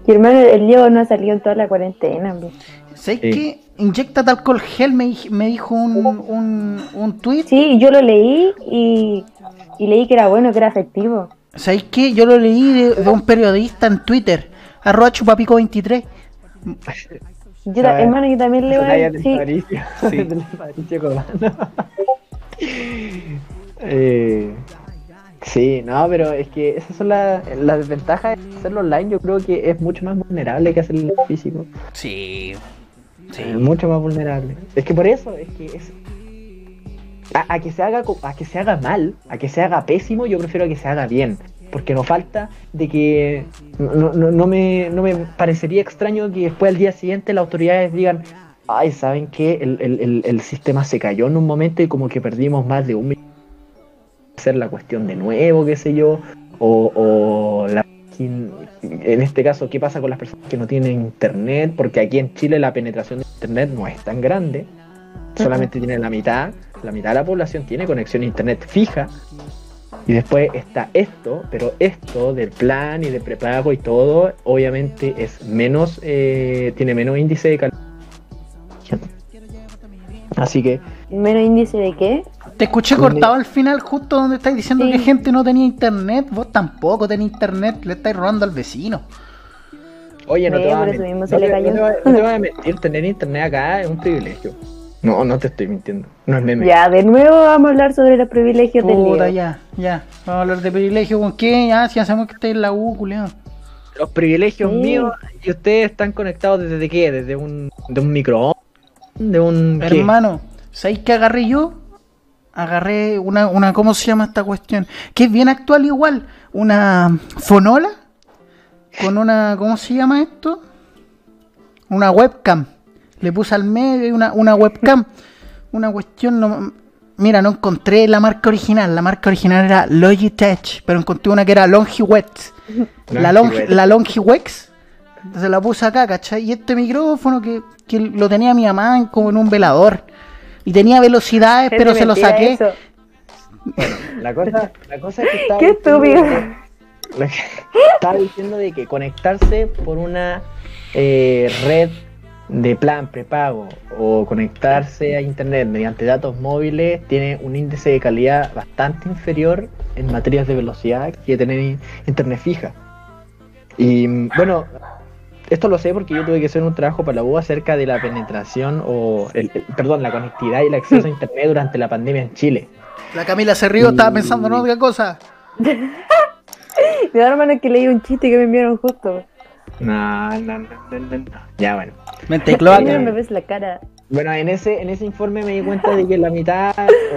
Mi hermano, el Diego no ha salido en toda la cuarentena. bro. ¿Sabes Sí. qué? Inyectate alcohol gel, me, me dijo un, un, un tweet. Sí, yo lo leí y, y leí que era bueno, que era efectivo. ¿Sabéis qué? Yo lo leí de, de un periodista en Twitter, arroba chupapico23. Yo, ta- hermano, yo también leo. Esa talla del Sí. Sí. Eh, sí, no, pero es que esas son las las desventajas de hacerlo online. Yo creo que es mucho más vulnerable que hacerlo físico. Sí. Sí. Es mucho más vulnerable. Es que por eso, es que es. A, a que se haga a que se haga mal, a que se haga pésimo, yo prefiero a que se haga bien. Porque no falta de que no, no, no me, no me parecería extraño que después al día siguiente las autoridades digan, ay, ¿saben qué? El, el, el, sistema se cayó en un momento y como que perdimos más de un millón. Hacer la cuestión de nuevo, qué sé yo. O, o la en este caso, ¿qué pasa con las personas que no tienen internet? Porque aquí en Chile la penetración de internet no es tan grande. Solamente tiene la mitad. La mitad de la población tiene conexión a internet fija. Y después está esto, pero esto del plan y de prepago y todo, obviamente es menos, eh, tiene menos índice de calidad. Así que, menos índice de qué. Te escuché cortado al final, justo donde estáis diciendo Sí. que gente no tenía internet. Vos tampoco tenés internet, le estáis robando al vecino. oye, no Sí, te a mismo no te- cayó. no te voy a- no te voy a mentir, tener internet acá es un privilegio. No, no te estoy mintiendo, no es meme. Ya, de nuevo vamos a hablar sobre los privilegios del Puta, Diego. ya, ya. Vamos a hablar de privilegio con qué, ya, si hacemos que esté en la U, culiao. Los privilegios Sí. míos y ustedes están conectados desde qué? Desde un, de un microondas, de un ¿qué? Hermano, ¿sabéis qué agarré yo? Agarré una, una, ¿cómo se llama esta cuestión? Que es bien actual igual. Una fonola con una, ¿cómo se llama esto? Una webcam. Le puse al medio una, una webcam. Una cuestión, no, mira, no encontré la marca original. La marca original era Logitech, pero encontré una que era Longiwex. La, Long, Longiwex. la Longiwex. Entonces la puse acá, ¿cachai? Y este micrófono que, que lo tenía mi mamá como en un velador. Y tenía velocidades, Es pero se lo saqué. eso. La cosa, la cosa es que estaba Qué diciendo estúpido. de- la que- estaba diciendo de que conectarse por una eh, red de plan prepago o conectarse a internet mediante datos móviles tiene un índice de calidad bastante inferior en materias de velocidad que tener in- internet fija. Y bueno, esto lo sé porque yo tuve que hacer un trabajo para la U acerca de la penetración o, el- el- perdón, la conectividad y el acceso a internet durante la pandemia en Chile. La Camila se rió, estaba pensando en otra cosa. Mi hermano es que leí un chiste que me enviaron justo. No, no, no, no, no, no. Ya bueno. Mente cloaca. no me ves la cara. Bueno, en ese, en ese informe me di cuenta de que la mitad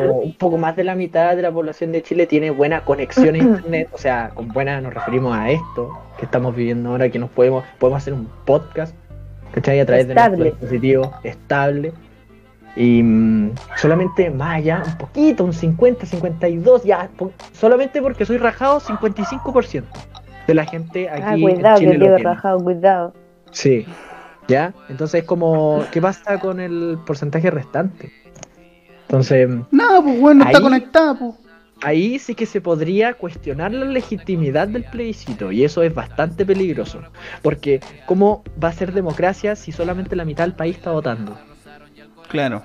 o un poco más de la mitad de la población de Chile tiene buena conexión a internet. O sea, con buena nos referimos a esto que estamos viviendo ahora, que nos podemos, podemos hacer un podcast, ¿cachai? A través de nuestro dispositivo estable. Y mm, solamente más allá, un poquito, un 50, 52, ya, po- solamente porque soy rajado, 55% de la gente aquí Ah, en cuidado, que Chile el lo tiene. rajado, cuidado. Sí. ¿Ya? Entonces, como, ¿qué pasa con el porcentaje restante? Entonces, Nada, pues bueno, está Ahí- conectada, pues. ahí sí que se podría cuestionar la legitimidad del plebiscito y eso es bastante peligroso. Porque ¿cómo va a ser democracia si solamente la mitad del país está votando? Claro.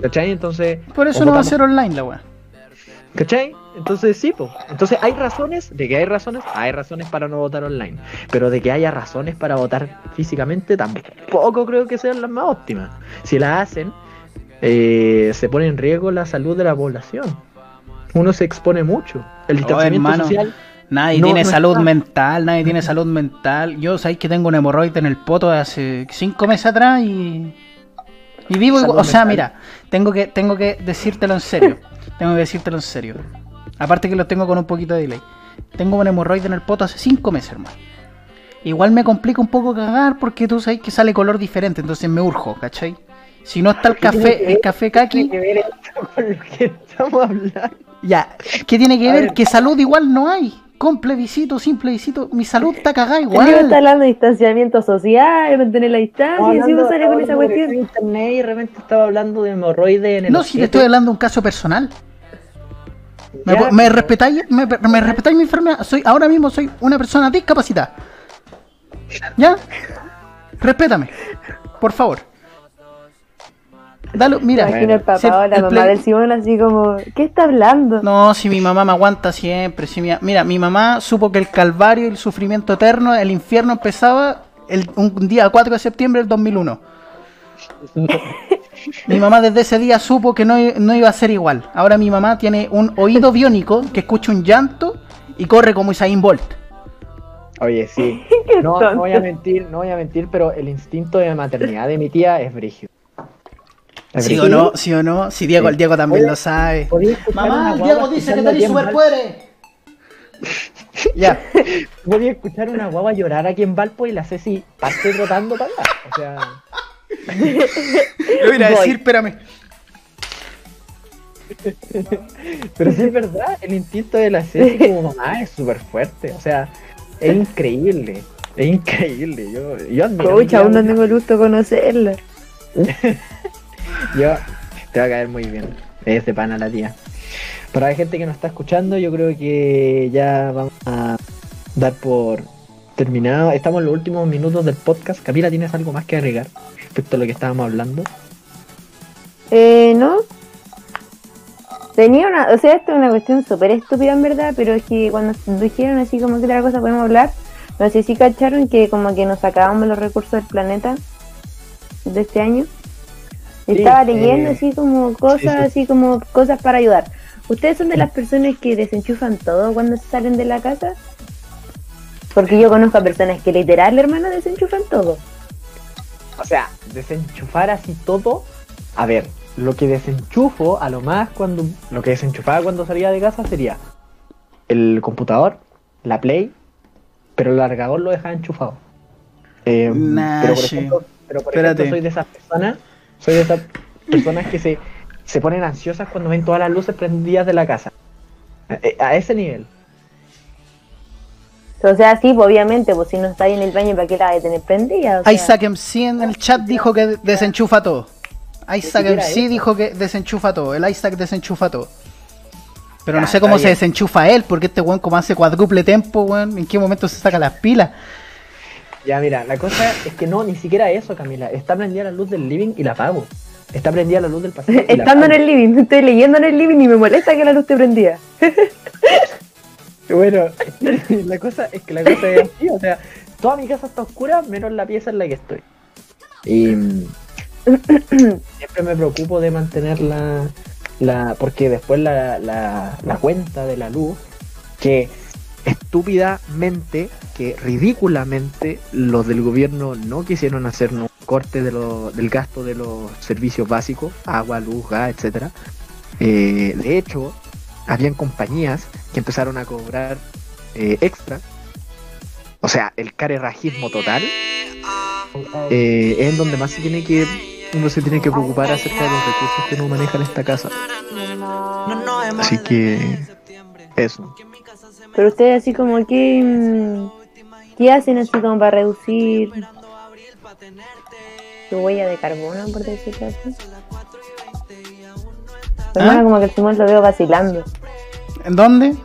¿Cachai? Entonces... Por eso no va a votamos- ser online la weá. ¿Cachai? Entonces sí, pues. Entonces hay razones, de que hay razones, hay razones para no votar online. Pero de que haya razones para votar físicamente, tampoco creo que sean las más óptimas. Si las hacen, eh, se pone en riesgo la salud de la población. Uno se expone mucho. El distanciamiento Oh, social. Nadie No, tiene no salud está. mental, nadie tiene salud mental. Yo sabéis que tengo un hemorroide en el poto de hace cinco meses atrás y. Y vivo igual. O sea, mental. mira, tengo que, tengo que decírtelo en serio. Tengo que decírtelo en serio. Aparte que lo tengo con un poquito de delay. Tengo un hemorroide en el poto hace cinco meses, hermano. Igual me complica un poco cagar porque tú sabes que sale color diferente, entonces me urjo, ¿cachai? Si no está el ¿Qué tiene que café, el café ¿Qué tiene que ver esto con lo que estamos hablando? ya. ¿Qué tiene que A ver? ver. Que salud igual no hay. Con plebiscito, sin plebiscito, mi salud está cagada igual. está hablando de distanciamiento social, mantener la distancia, y encima sale con esa cuestión. En internet y de repente estaba hablando de hemorroide en el No, si te estoy hablando de un caso personal. ¿Me, Ya, respetáis? ¿Me, me respetáis mi enfermedad? Soy, ahora mismo soy una persona discapacitada. ¿Ya? Respétame. Por favor. Dale, mira. Imagino el papá o la el mamá play- del Simón así como, ¿qué está hablando? No, si mi mamá me aguanta siempre. Si mi- mira, mi mamá supo que el calvario y el sufrimiento eterno, el infierno empezaba el, un día 4 de septiembre del 2001. Mi mamá desde ese día supo que no, no iba a ser igual. Ahora mi mamá tiene un oído biónico que escucha un llanto y corre como Usain Bolt. Oye, sí. No, voy a mentir, no voy a mentir, pero el instinto de maternidad de mi tía es brígido. Es ¿Sí o no? ¿Sí o no? Si Diego, Sí. el Diego también Oye, lo sabe. Mamá, el Diego dice que Val- superpoderes. Ya. Podía escuchar una guagua llorar aquí en Valpo y la Ceci parte trotando para allá. O sea, Yo iba a decir, espérame. pero sí es verdad, el instinto de la Ceci como mamá es súper fuerte. O sea, es increíble. Es increíble. Yo, yo Coach, aún no tengo el gusto de conocerla. Yo te va a caer muy bien. Es de pana la tía. Para la gente que nos está escuchando, yo creo que ya vamos a dar por terminado. Estamos en los últimos minutos del podcast. Camila, ¿tienes algo más que agregar respecto a lo que estábamos hablando? Eh, ¿no? Tenía una, o sea, esto es una cuestión súper estúpida en verdad, pero es que cuando dijeron así como que otra cosa podemos hablar, no sé si cacharon que como que nos sacábamos los recursos del planeta de este año. Sí, Estaba leyendo eh, así como cosas, sí, sí. así como cosas para ayudar. ¿Ustedes son de las personas que desenchufan todo cuando salen de la casa? Porque yo conozco a personas que literal, hermano, desenchufan todo. O sea, desenchufar así todo. A ver, lo que desenchufo a lo más cuando. Lo que desenchufaba cuando salía de casa sería el computador, la Play, pero el largador lo dejaba enchufado. Eh, Nah, pero por ejemplo, pero por Espérate. ejemplo, soy de esas personas. Soy de esas personas que se, se ponen ansiosas cuando ven todas las luces prendidas de la casa. Eh, A ese nivel. O sea, sí, pues, obviamente, pues si no está ahí en el baño, ¿para qué la vas a tener prendida? O sea, Isaac MC en el chat dijo que desenchufa todo. Isaac MC dijo que desenchufa todo. El Isaac desenchufa todo. Pero Ya, no sé cómo se desenchufa él, porque este weón como hace cuádruple tempo, weón, ¿en qué momento se saca las pilas? Ya, mira, la cosa es que no, ni siquiera eso, Camila. Está prendida la luz del living y la apago. Está prendida la luz del pasillo. Estando en el living, estoy leyendo en el living y me molesta que la luz esté prendida. Bueno, la cosa es que la cosa es así, o sea, toda mi casa está oscura menos la pieza en la que estoy. Y siempre me preocupo de mantener la, porque después la, la, cuenta de la luz, que estúpidamente, que ridículamente los del gobierno no quisieron hacer un corte de lo- del gasto de los servicios básicos, agua, luz, gas, etcétera. Eh, de hecho, habían compañías que empezaron a cobrar eh, extra. O sea, el carerrajismo total eh, es en donde más se tiene que uno se tiene que preocupar acerca de los recursos que uno maneja en esta casa. Así que eso. Pero ustedes así como que... ¿Qué hacen así como para reducir su huella de carbono, por decirlo así? Hermano, ¿Ah? como que el Simón lo veo vacilando. ¿En dónde?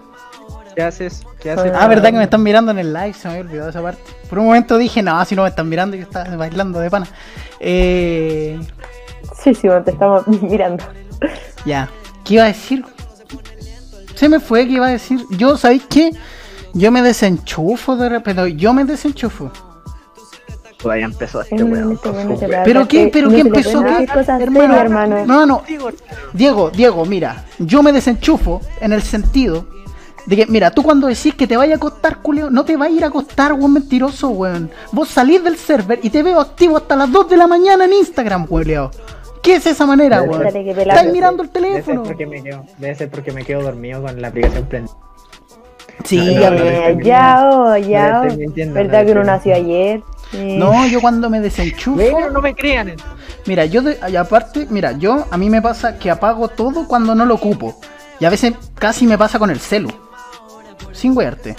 ¿Qué haces? ¿Qué haces? Ah, verdad que me están mirando en el live, se me había olvidado esa parte. Por un momento dije, no, si no me están mirando, yo estaba bailando de pana. Eh, Sí, sí, bueno, te estamos mirando. ya, ¿qué iba a decir? Se me fue, ¿qué iba a decir? Yo, ¿sabéis qué? Yo me desenchufo de repente, yo me desenchufo. Todavía empezó este Mm, weón. este ¿Pero qué? que ¿Pero qué empezó? ¿Qué? Hermano, hermano. No, no. Diego, Diego, mira, yo me desenchufo en el sentido de que, mira, tú cuando decís que te vaya a acostar, culeo, no te va a ir a acostar, weón, mentiroso, weón. Vos salís del server y te veo activo hasta las 2 de la mañana en Instagram, weón. ¿Qué es esa manera, weón? Estás mirando el Debe ser, teléfono. porque me quedo, debe ser porque me quedo dormido con la aplicación prendida. Sí, No, Ya, no, no, ya, oh, no ya. oh. ¿Verdad que uno nació ayer? Eh, no, yo cuando me desenchufo. Bueno, no me crean. eso. Mira, yo de, y aparte, mira, yo a mí me pasa que apago todo cuando no lo ocupo. Y a veces casi me pasa con el celu. Sin wearte.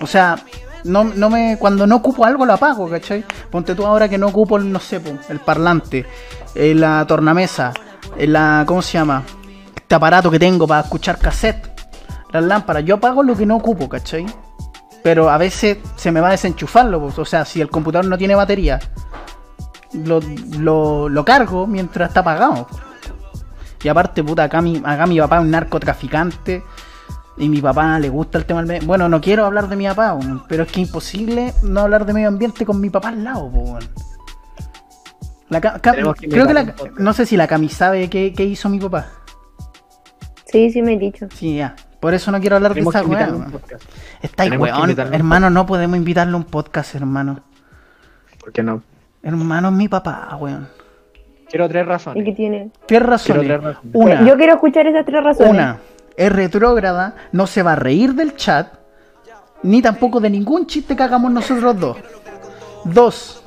O sea, no, no me, cuando no ocupo algo lo apago, ¿cachai? Ponte tú ahora que no ocupo el, no sé, el parlante, eh, la tornamesa, eh, la, ¿cómo se llama? Este aparato que tengo para escuchar cassette, las lámparas. Yo apago lo que no ocupo, ¿cachai? Pero a veces se me va a desenchufarlo, pues, o sea, si el computador no tiene batería, lo, lo, lo cargo mientras está apagado. Y aparte, puta, acá mi, acá mi papá es un narcotraficante. Y mi papá le gusta el tema del medio Bueno, no quiero hablar de mi papá, pero es que es imposible no hablar de medio ambiente con mi papá al lado. La ca- ca- Tenemos que la, no sé si la Cami sabe qué, qué hizo mi papá. Sí, sí me he dicho. Sí, ya. Por eso no quiero hablar Tenemos de esa weá. un weón. Hermano, no podemos invitarle a un podcast, hermano. ¿Por qué no? Hermano es mi papá, weón. Quiero tres ¿Y razones. qué tiene? Tres Quiero razones. tres razones. Una. Yo quiero escuchar esas tres razones. Una, es retrógrada, no se va a reír del chat, ni tampoco de ningún chiste que hagamos nosotros dos. Dos,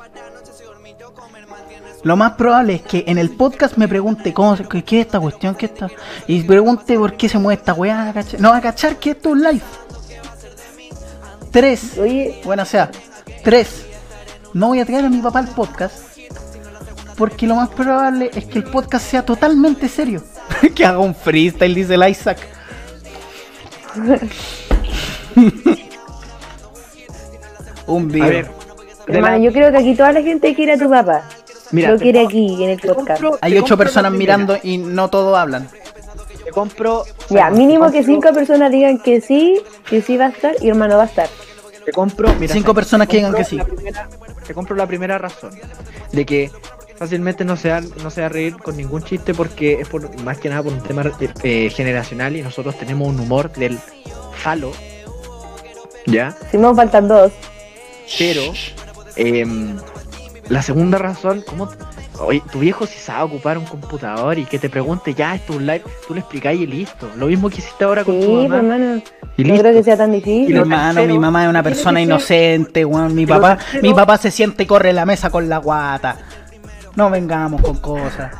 lo más probable es que en el podcast me pregunte cómo, se- qué, qué es esta cuestión, qué está, y pregunte por qué se mueve esta weá, no va a cachar que esto es un live. Tres, Oye, Buena sea. Tres. No voy a traer a mi papá al podcast. Porque lo más probable es que el podcast sea totalmente serio. que haga un freestyle, dice el Isaac. un video. A ver, de hermano, yo creo que aquí toda la gente quiere a tu papá. Mira, Lo quiere aquí, en el podcast. compro- Hay ocho personas mirando y no todos hablan. Te compro. Ya, mínimo que cinco personas digan que sí, que sí va a estar y hermano va a estar. Te compro. Mira, Cinco personas que digan que sí. primera- te compro la primera razón. De que fácilmente no se, va, no se va a reír con ningún chiste porque es por más que nada por un tema eh, eh, generacional y nosotros tenemos un humor del falo. ¿Ya? Si me faltan dos. Pero em, la segunda razón, ¿cómo? Oye, tu viejo si sabe ocupar un computador y que te pregunte, ya, esto es un live, tú le explicáis y listo. Lo mismo que hiciste ahora con Sí, tu pues, mamá. hermano. Y No listo. creo que sea tan Y difícil. lo Hermano, tercero, mi mamá es una persona inocente, weón. Mi Y papá, tercero- mi papá se siente y corre la mesa con la guata. No vengamos con cosas.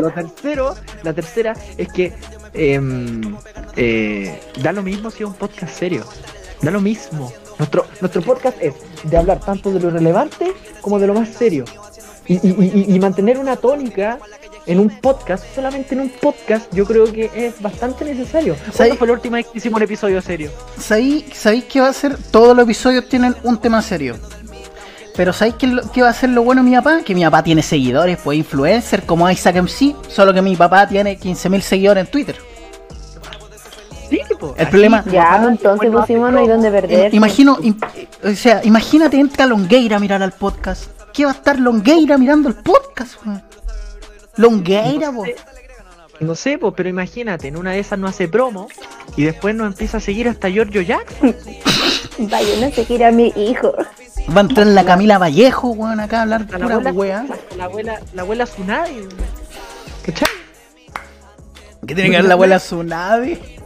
Lo tercero, la tercera es que em, eh, da lo mismo si es un podcast serio. Da lo mismo. Nuestro, nuestro podcast es de hablar tanto de lo relevante como de lo más serio. Y, y- y- y mantener una tónica en un podcast, solamente en un podcast, yo creo que es bastante necesario. ¿Cuándo fue la última vez que hicimos un episodio serio? ¿Sabéis, ¿Sabéis qué va a ser? Todos los episodios tienen un tema serio. Pero ¿sabéis qué, qué va a ser lo bueno de mi papá? Que mi papá tiene seguidores, pues influencer como Isaac MC, solo que mi papá tiene 15.000 seguidores en Twitter. Sí, po. El problema- Ya, papá, pues, entonces bueno, pusimos no hay dónde perder. Imagino, im- o sea, imagínate entra Longueira a mirar al podcast. ¿Qué va a estar Longueira mirando el podcast? weón? Longueira, po. No sé, pues, pero imagínate, en una de esas no hace promo y después nos empieza a seguir hasta Giorgio Jackson. Vaya, no sé qué era mi hijo. Va a entrar la Camila Vallejo, weón, acá a hablar Hasta la pura abuela, hasta la abuela, la abuela Tsunade. ¿Cachai? ¿Qué tiene que ver la abuela Tsunade?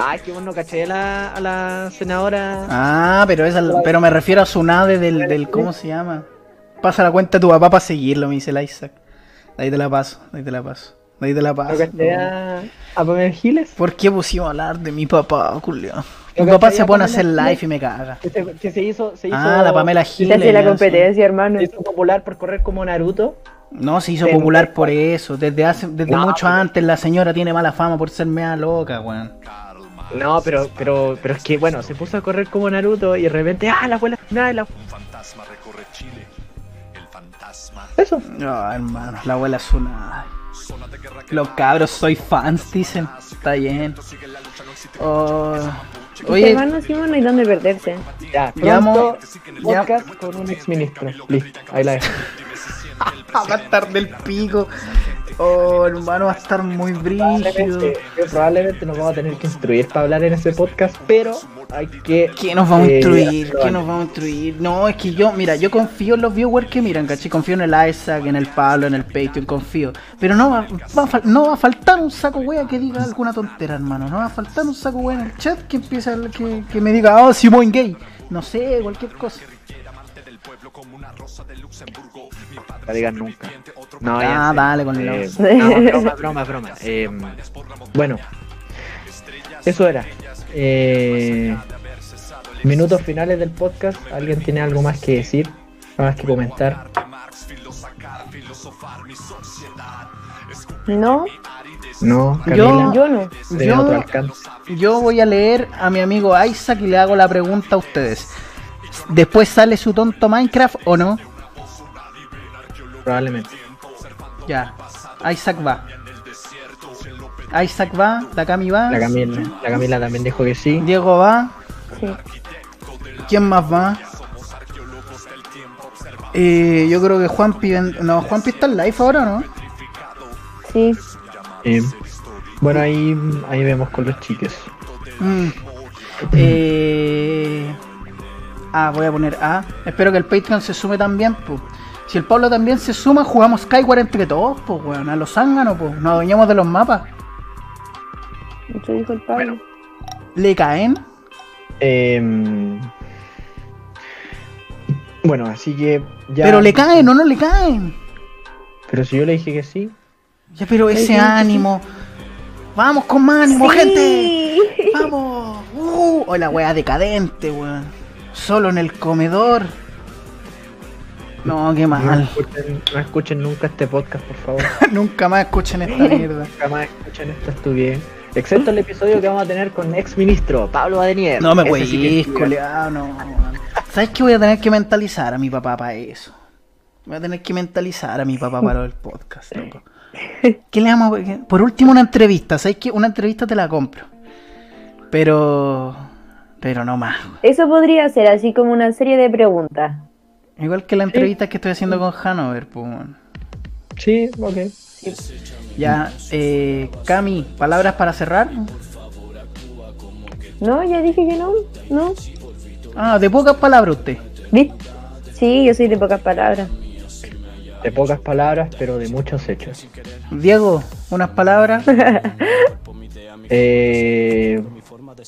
Ay, qué bueno, caché a la, a la senadora. Ah, pero esa, pero me refiero a Tsunade del, del ¿cómo se llama? Pasa la cuenta a tu papá para seguirlo, me dice el Isaac. De ahí te la paso, de ahí te la paso. De ahí te la ¿No paso. caché a, a Pamela Giles? ¿Por qué pusimos a hablar de mi papá, Julio? ¿No Mi papá se pone a Pamela hacer live Giles? y me caga. Que se, que se hizo, se hizo, Ah, la Pamela Se Giles. hace la sí. competencia, hermano. se hizo popular por correr como Naruto. No, se hizo Pero- popular por eso. Desde hace, desde No, mucho antes la señora tiene mala fama por ser mea loca, weón. No, pero, pero, pero es que bueno, se puso a correr como Naruto y de repente, ah, la abuela final, la fantasma recorre Chile. El fantasma. eso. No, hermano, la abuela es una. Los cabros soy fans, dicen. Está bien. Oh, Oye, Oye, hermano Simón no hay dónde perderse. Ya, Llamo- podcast con un exministro. Listo, ahí la dejo. va a estar del pico. Oh, hermano, va a estar muy brígido. Probablemente, nos vamos a tener que instruir para hablar en ese podcast, pero hay que. ¿Qué nos vamos a eh, instruir? ¿Qué nos vamos a instruir? No, es que yo, mira, yo confío en los viewers que miran, ¿cachai? Confío en el Isaac, en el Pablo, en el Patreon, confío. Pero no va, va a no va a faltar un saco wea que diga alguna tontera, hermano. No va a faltar un saco wea en el chat que empiece a, que, que me diga, oh, Simón gay. No sé, cualquier cosa. La digan nunca. No, Ah, dale con el Eh, no, broma, broma, broma. Eh, bueno, eso era. Eh, minutos finales del podcast. ¿Alguien tiene algo más que decir? Algo más que comentar? No, No, Yo- Camila. yo no. de Yo-. Yo voy a leer a mi amigo Isaac y le hago la pregunta a ustedes. ¿Después sale su tonto Minecraft o no? Probablemente. Ya, Isaac va. Isaac va, la Cami va, La Camila, la Camila también dijo que sí. Diego va, Sí. ¿quién más va? Eh, yo creo que Juanpi... ven- No, Juanpi está en live ahora, ¿no? Sí. Eh, bueno, ahí, ahí vemos con los chiques. Mm. Eh... Ah, voy a poner A. Espero que el Patreon se sume también, pues. Si el Pablo también se suma, jugamos Skyward entre todos, pues, weón. A los zánganos, pues. Nos adueñamos de los mapas. Eso dijo el Pablo. ¿Le caen? Eh, bueno, así que ya. Pero le caen o no le caen. Pero si yo le dije que sí. Ya, pero ese sí. ánimo. Vamos con más ánimo, gente. Vamos. Uh, oh, la wea decadente, weón. Solo en el comedor. No, qué No mal. escuchen, no escuchen nunca este podcast, por favor. Nunca más escuchen esta mierda. Nunca más escuchen esta estupidez. Excepto el episodio que vamos a tener con ex ministro Pablo Badenier. No me Ese sí es coleado, no. ¿Sabes qué voy a tener que mentalizar a mi papá para eso? Voy a tener que mentalizar a mi papá para el podcast, loco. ¿Qué le vamos a... Por último, una entrevista. ¿Sabes qué? Una entrevista te la compro. Pero... Pero no más. Eso podría ser así como una serie de preguntas. Igual que la entrevista que estoy haciendo con Hanover, pues. Sí, ok. Ya, eh, Cami, palabras para cerrar. No, ya dije que no. No. Ah, de pocas palabras usted. ¿Viste? Sí, yo soy de pocas palabras. De pocas palabras, pero de muchos hechos. Diego, unas palabras. Eh,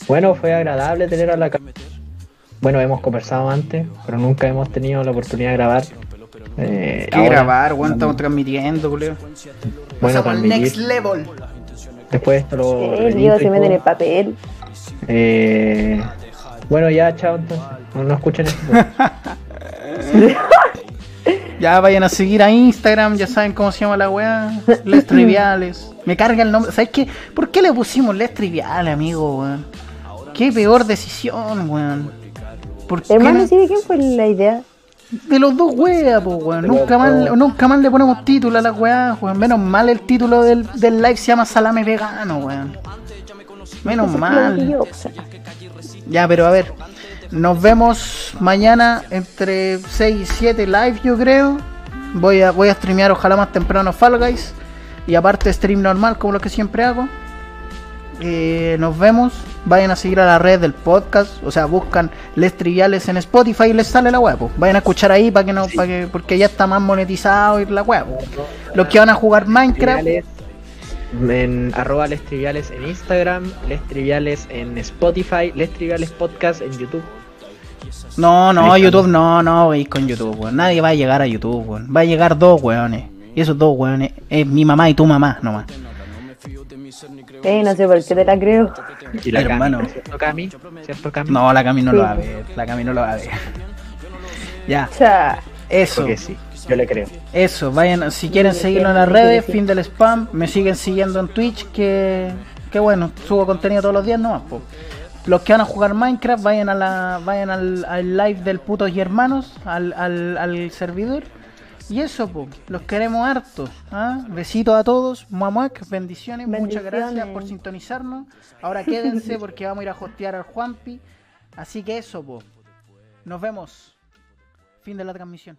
bueno, fue agradable tener a la Bueno, hemos conversado antes, pero nunca hemos tenido la oportunidad de grabar. Eh, ¿Qué ahora, grabar, weón? Estamos transmitiendo, culeo. Bueno, Pasamos next level. Después esto lo. Diego y se mete en todo. el papel. Eh, bueno, ya, chao entonces. No, no escuchen esto. Ya vayan a seguir a Instagram, ya saben cómo se llama la weá. Les triviales. Me carga el nombre. ¿Sabes qué? ¿Por qué le pusimos les triviales, amigo, weón? Qué peor decisión, weón. ¿Por qué Hermano, no- ¿sí de quién fue la idea? De los dos weas, pues, weón. Nunca más, nunca más le ponemos título a las weas, weón. Menos mal el título del, del live se llama Salame Vegano, weón. Menos mal. Ya, pero a ver. Nos vemos mañana entre 6 y 7 live, yo creo. Voy a, voy a streamear ojalá más temprano Fall Guys. Y aparte stream normal, como lo que siempre hago. Eh, nos vemos. Vayan a seguir a la red del podcast. O sea, buscan Les Triviales en Spotify y les sale la web. pues. Vayan a escuchar ahí para que no, para que, porque ya está más monetizado y la web. Los que van a jugar Minecraft. En arroba les triviales en Instagram, les triviales en Spotify, les triviales podcast en YouTube. No, no. YouTube no, no veis con YouTube, weón. Nadie va a llegar a YouTube, weón. Va a llegar dos weones. Y esos dos weones es mi mamá y tu mamá nomás. Eh, no sé por qué te la creo. Y la Hermano. Cami, ¿cierto Cami? ¿Cierto Cami? No, la Cami no Sí. lo va a ver. La Cami no lo va a ver. Ya, O sea, eso. Porque sí. Yo le creo. Eso, vayan, si quieren seguirlo en las redes, fin del spam, me siguen siguiendo en Twitch, que, que bueno, subo contenido todos los días nomás, po. Los que van a jugar Minecraft, vayan a la, vayan al, al live del putos y hermanos, al, al, al servidor. Y eso, po, los queremos harto. ¿ah? Besitos a todos, mamuac, bendiciones, muchas gracias por sintonizarnos. Ahora quédense porque vamos a ir a hostear al Juanpi. Así que eso, po. Nos vemos. Fin de la transmisión.